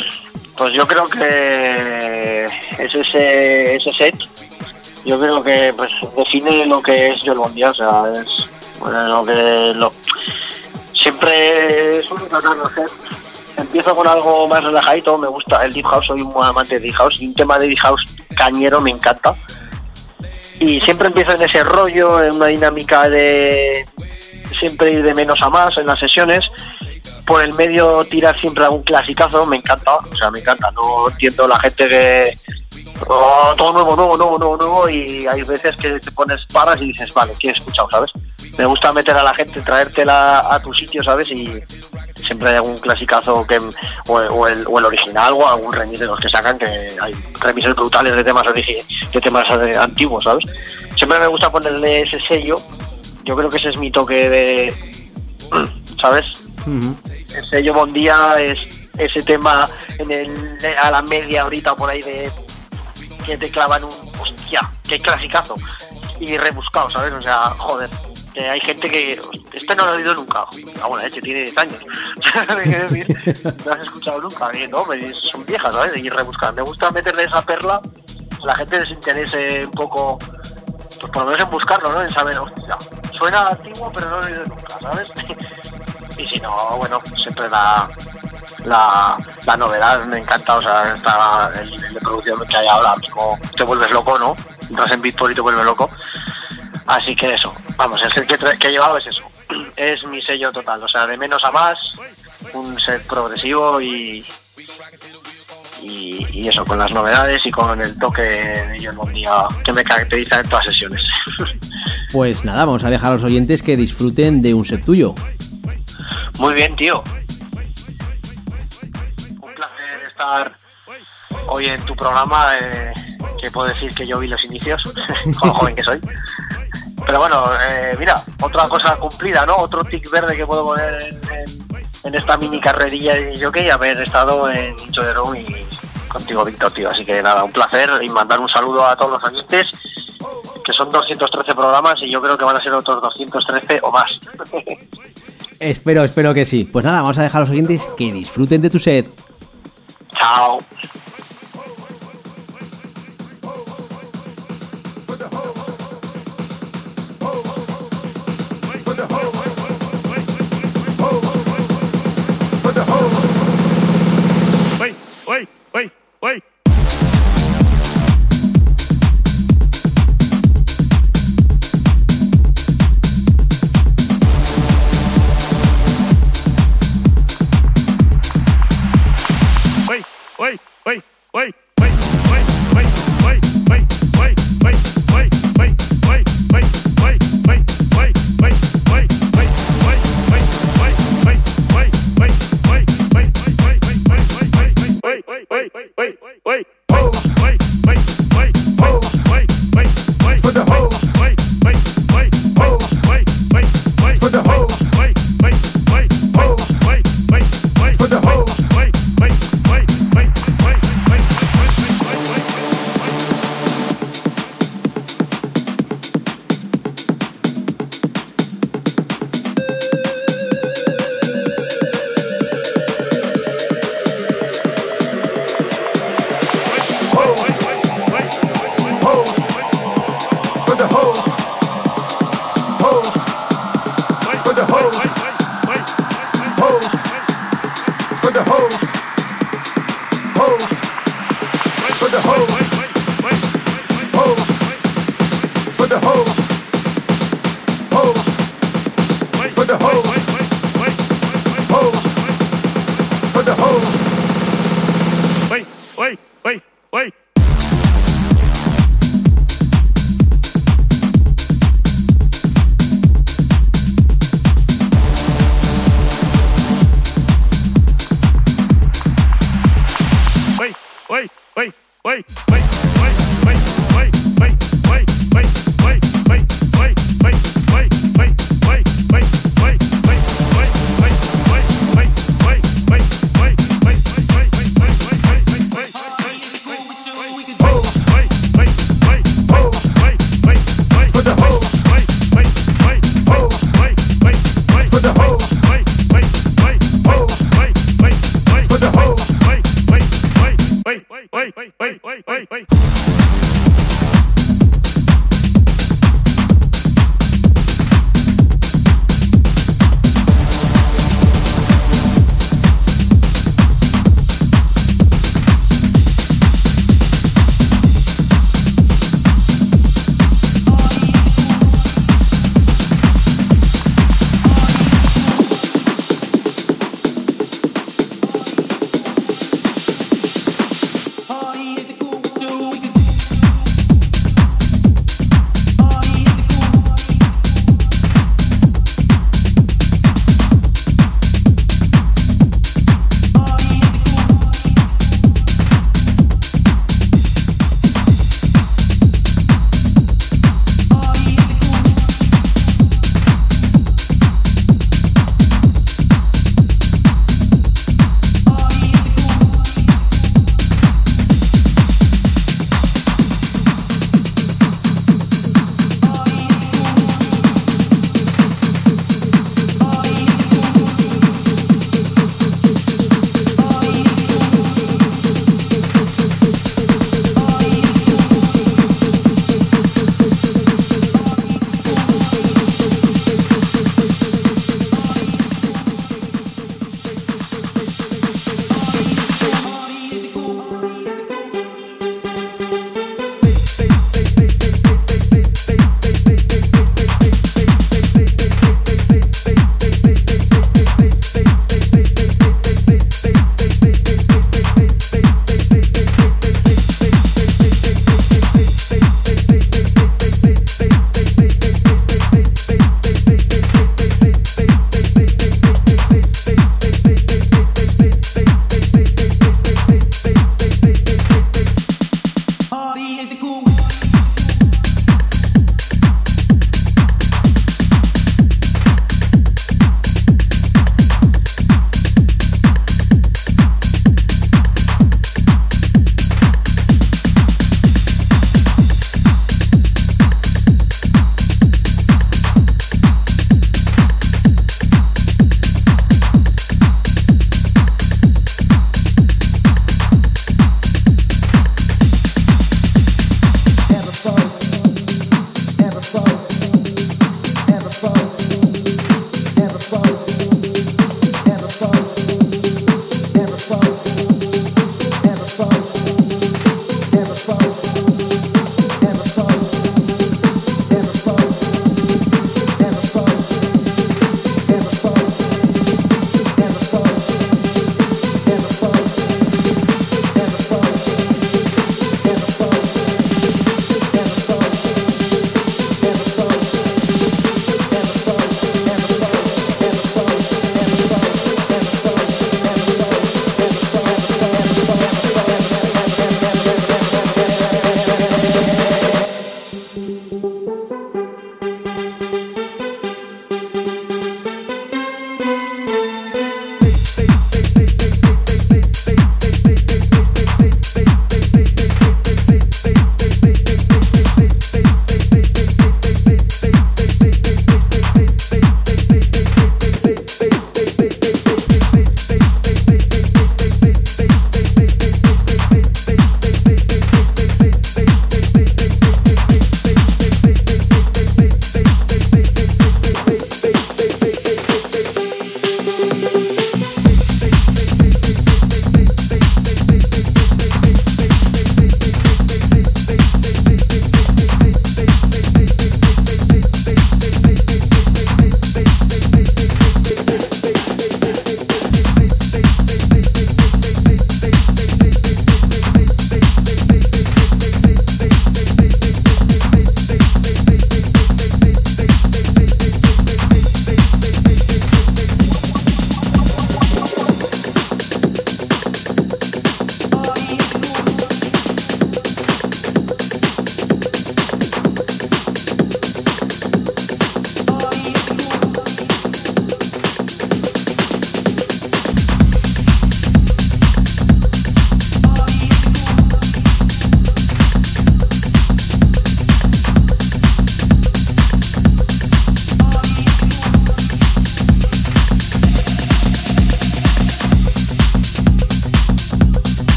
Pues yo creo que es ese, ese set, yo creo que pues define lo que es Joel Bon Dia, o sea, es bueno, lo que lo, siempre suelo tratar de hacer. Empiezo con algo más relajadito, me gusta el Deep House, soy un amante de Deep House y un tema de Deep House cañero me encanta. Y siempre empiezo en ese rollo, en una dinámica de siempre ir de menos a más en las sesiones. Por el medio tirar siempre algún clasicazo, me encanta, o sea, me encanta, no entiendo la gente que oh, todo nuevo, nuevo, nuevo, nuevo, nuevo y hay veces que te pones paras y dices, vale, ¿qué he escuchado, sabes? Me gusta meter a la gente, traértela a tu sitio, ¿sabes? Y siempre hay algún clasicazo que o, o el, o el original o algún remix de los que sacan, que hay remises brutales de temas de temas antiguos, ¿sabes? Siempre me gusta ponerle ese sello, yo creo que ese es mi toque de, <clears throat> ¿sabes? el sello Bon Día es ese tema en el, a la media horita por ahí de que te clavan un hostia, qué clasicazo y rebuscado, ¿sabes? O sea, joder, hay gente que este no lo he oído nunca, ah, bueno, este tiene 10 años. <laughs> No has escuchado nunca, y no, son viejas, ¿sabes? Y rebuscar, me gusta meterle esa perla, la gente les interese un poco, pues por lo menos en buscarlo, ¿no? En saber, hostia, suena antiguo pero no lo he oído nunca, ¿sabes? <laughs> y si no, bueno, siempre la, la, la novedad me encanta, o sea, está el nivel de producción que hay ahora mismo, te vuelves loco, ¿no? Entras en Bitport y te vuelves loco. Así que eso, vamos, el set que, he llevado es eso, <clears throat> es mi sello total, o sea, de menos a más, un set progresivo y, y, eso, con las novedades y con el toque de John Mondía que me caracteriza en todas sesiones. <laughs> Pues nada, vamos a dejar a los oyentes que disfruten de un set tuyo. Muy bien, tío hoy en tu programa, eh, que puedo decir que yo vi los inicios, <laughs> con lo joven que soy. Pero bueno, eh, mira, otra cosa cumplida, ¿no? Otro tic verde que puedo poner en, esta mini carrerilla de jockey, haber estado en Dicho y contigo, Víctor, tío. Así que nada, un placer y mandar un saludo a todos los oyentes, que son 213 programas y yo creo que van a ser otros 213 o más. <laughs> Espero, espero que sí. Pues nada, vamos a dejar a los oyentes que disfruten de tu set. 好。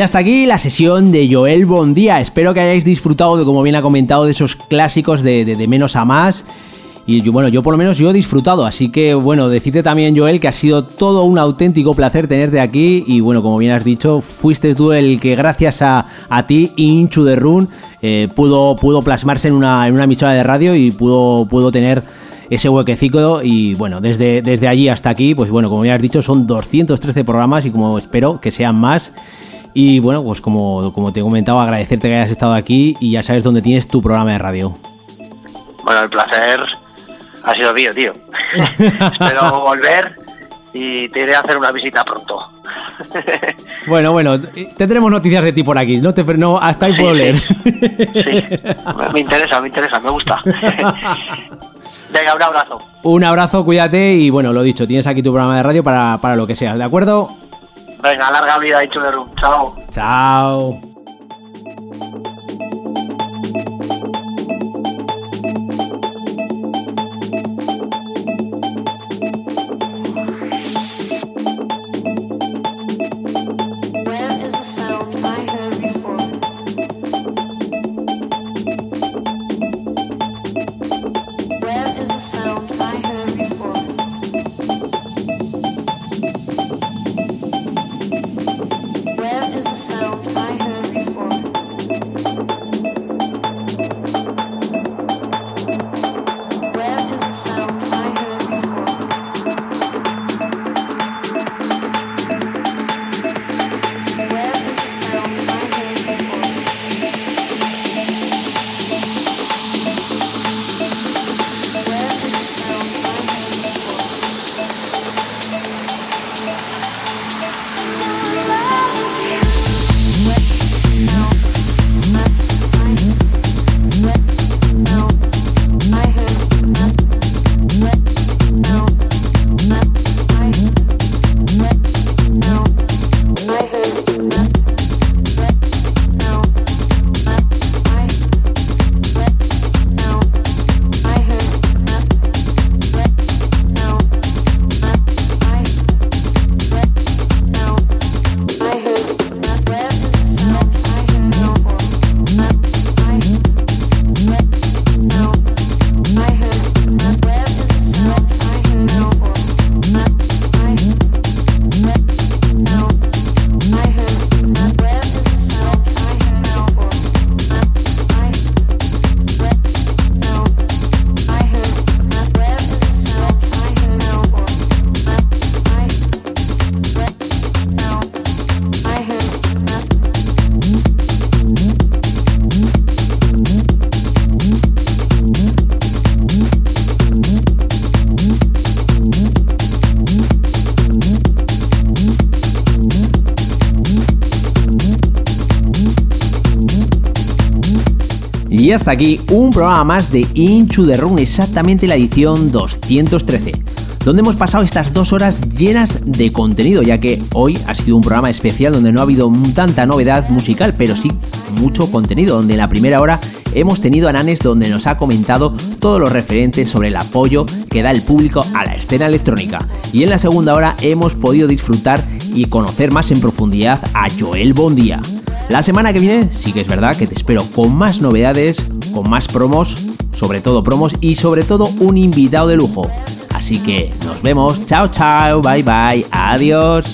Hasta aquí la sesión de Joel Bondía. Espero que hayáis disfrutado de, como bien ha comentado, de esos clásicos de, de- menos a más. Y bueno, yo por lo menos yo he disfrutado. Así que, bueno, decirte también, Joel, que ha sido todo un auténtico placer tenerte aquí. Y bueno, como bien has dicho, fuiste tú el que gracias a, a ti, Inchu de Run, eh, pudo, pudo plasmarse en una, en una emisora de radio y pudo, pudo tener ese huequecito y bueno, desde, desde allí hasta aquí, pues bueno, como bien has dicho, son 213 programas y como espero que sean más. Y bueno, pues como, como te he comentado, agradecerte que hayas estado aquí y ya sabes dónde tienes tu programa de radio. Bueno, el placer ha sido mío, tío. <laughs> Espero volver y te iré a hacer una visita pronto. <laughs> Bueno, bueno, tendremos noticias de ti por aquí, no te no, hasta ahí Sí, puedo sí. leer. Me- Me interesa, me interesa, me gusta. <laughs> Venga, un abrazo. Un abrazo, cuídate y bueno, lo dicho, tienes aquí tu programa de radio para, para lo que sea, ¿de acuerdo? Venga, larga vida y chulerum. Chao. Chao. Hasta aquí un programa más de Inchu de Run, exactamente la edición 213, donde hemos pasado estas dos horas llenas de contenido, ya que hoy ha sido un programa especial donde no ha habido tanta novedad musical, pero sí mucho contenido, donde en la primera hora hemos tenido a Nanes donde nos ha comentado todo lo referente sobre el apoyo que da el público a la escena electrónica. Y en la segunda hora hemos podido disfrutar y conocer más en profundidad a Joel Bondía. La semana que viene sí que es verdad que te espero con más novedades, con más promos, sobre todo promos y sobre todo un invitado de lujo. Así que nos vemos, chao chao, bye bye, adiós.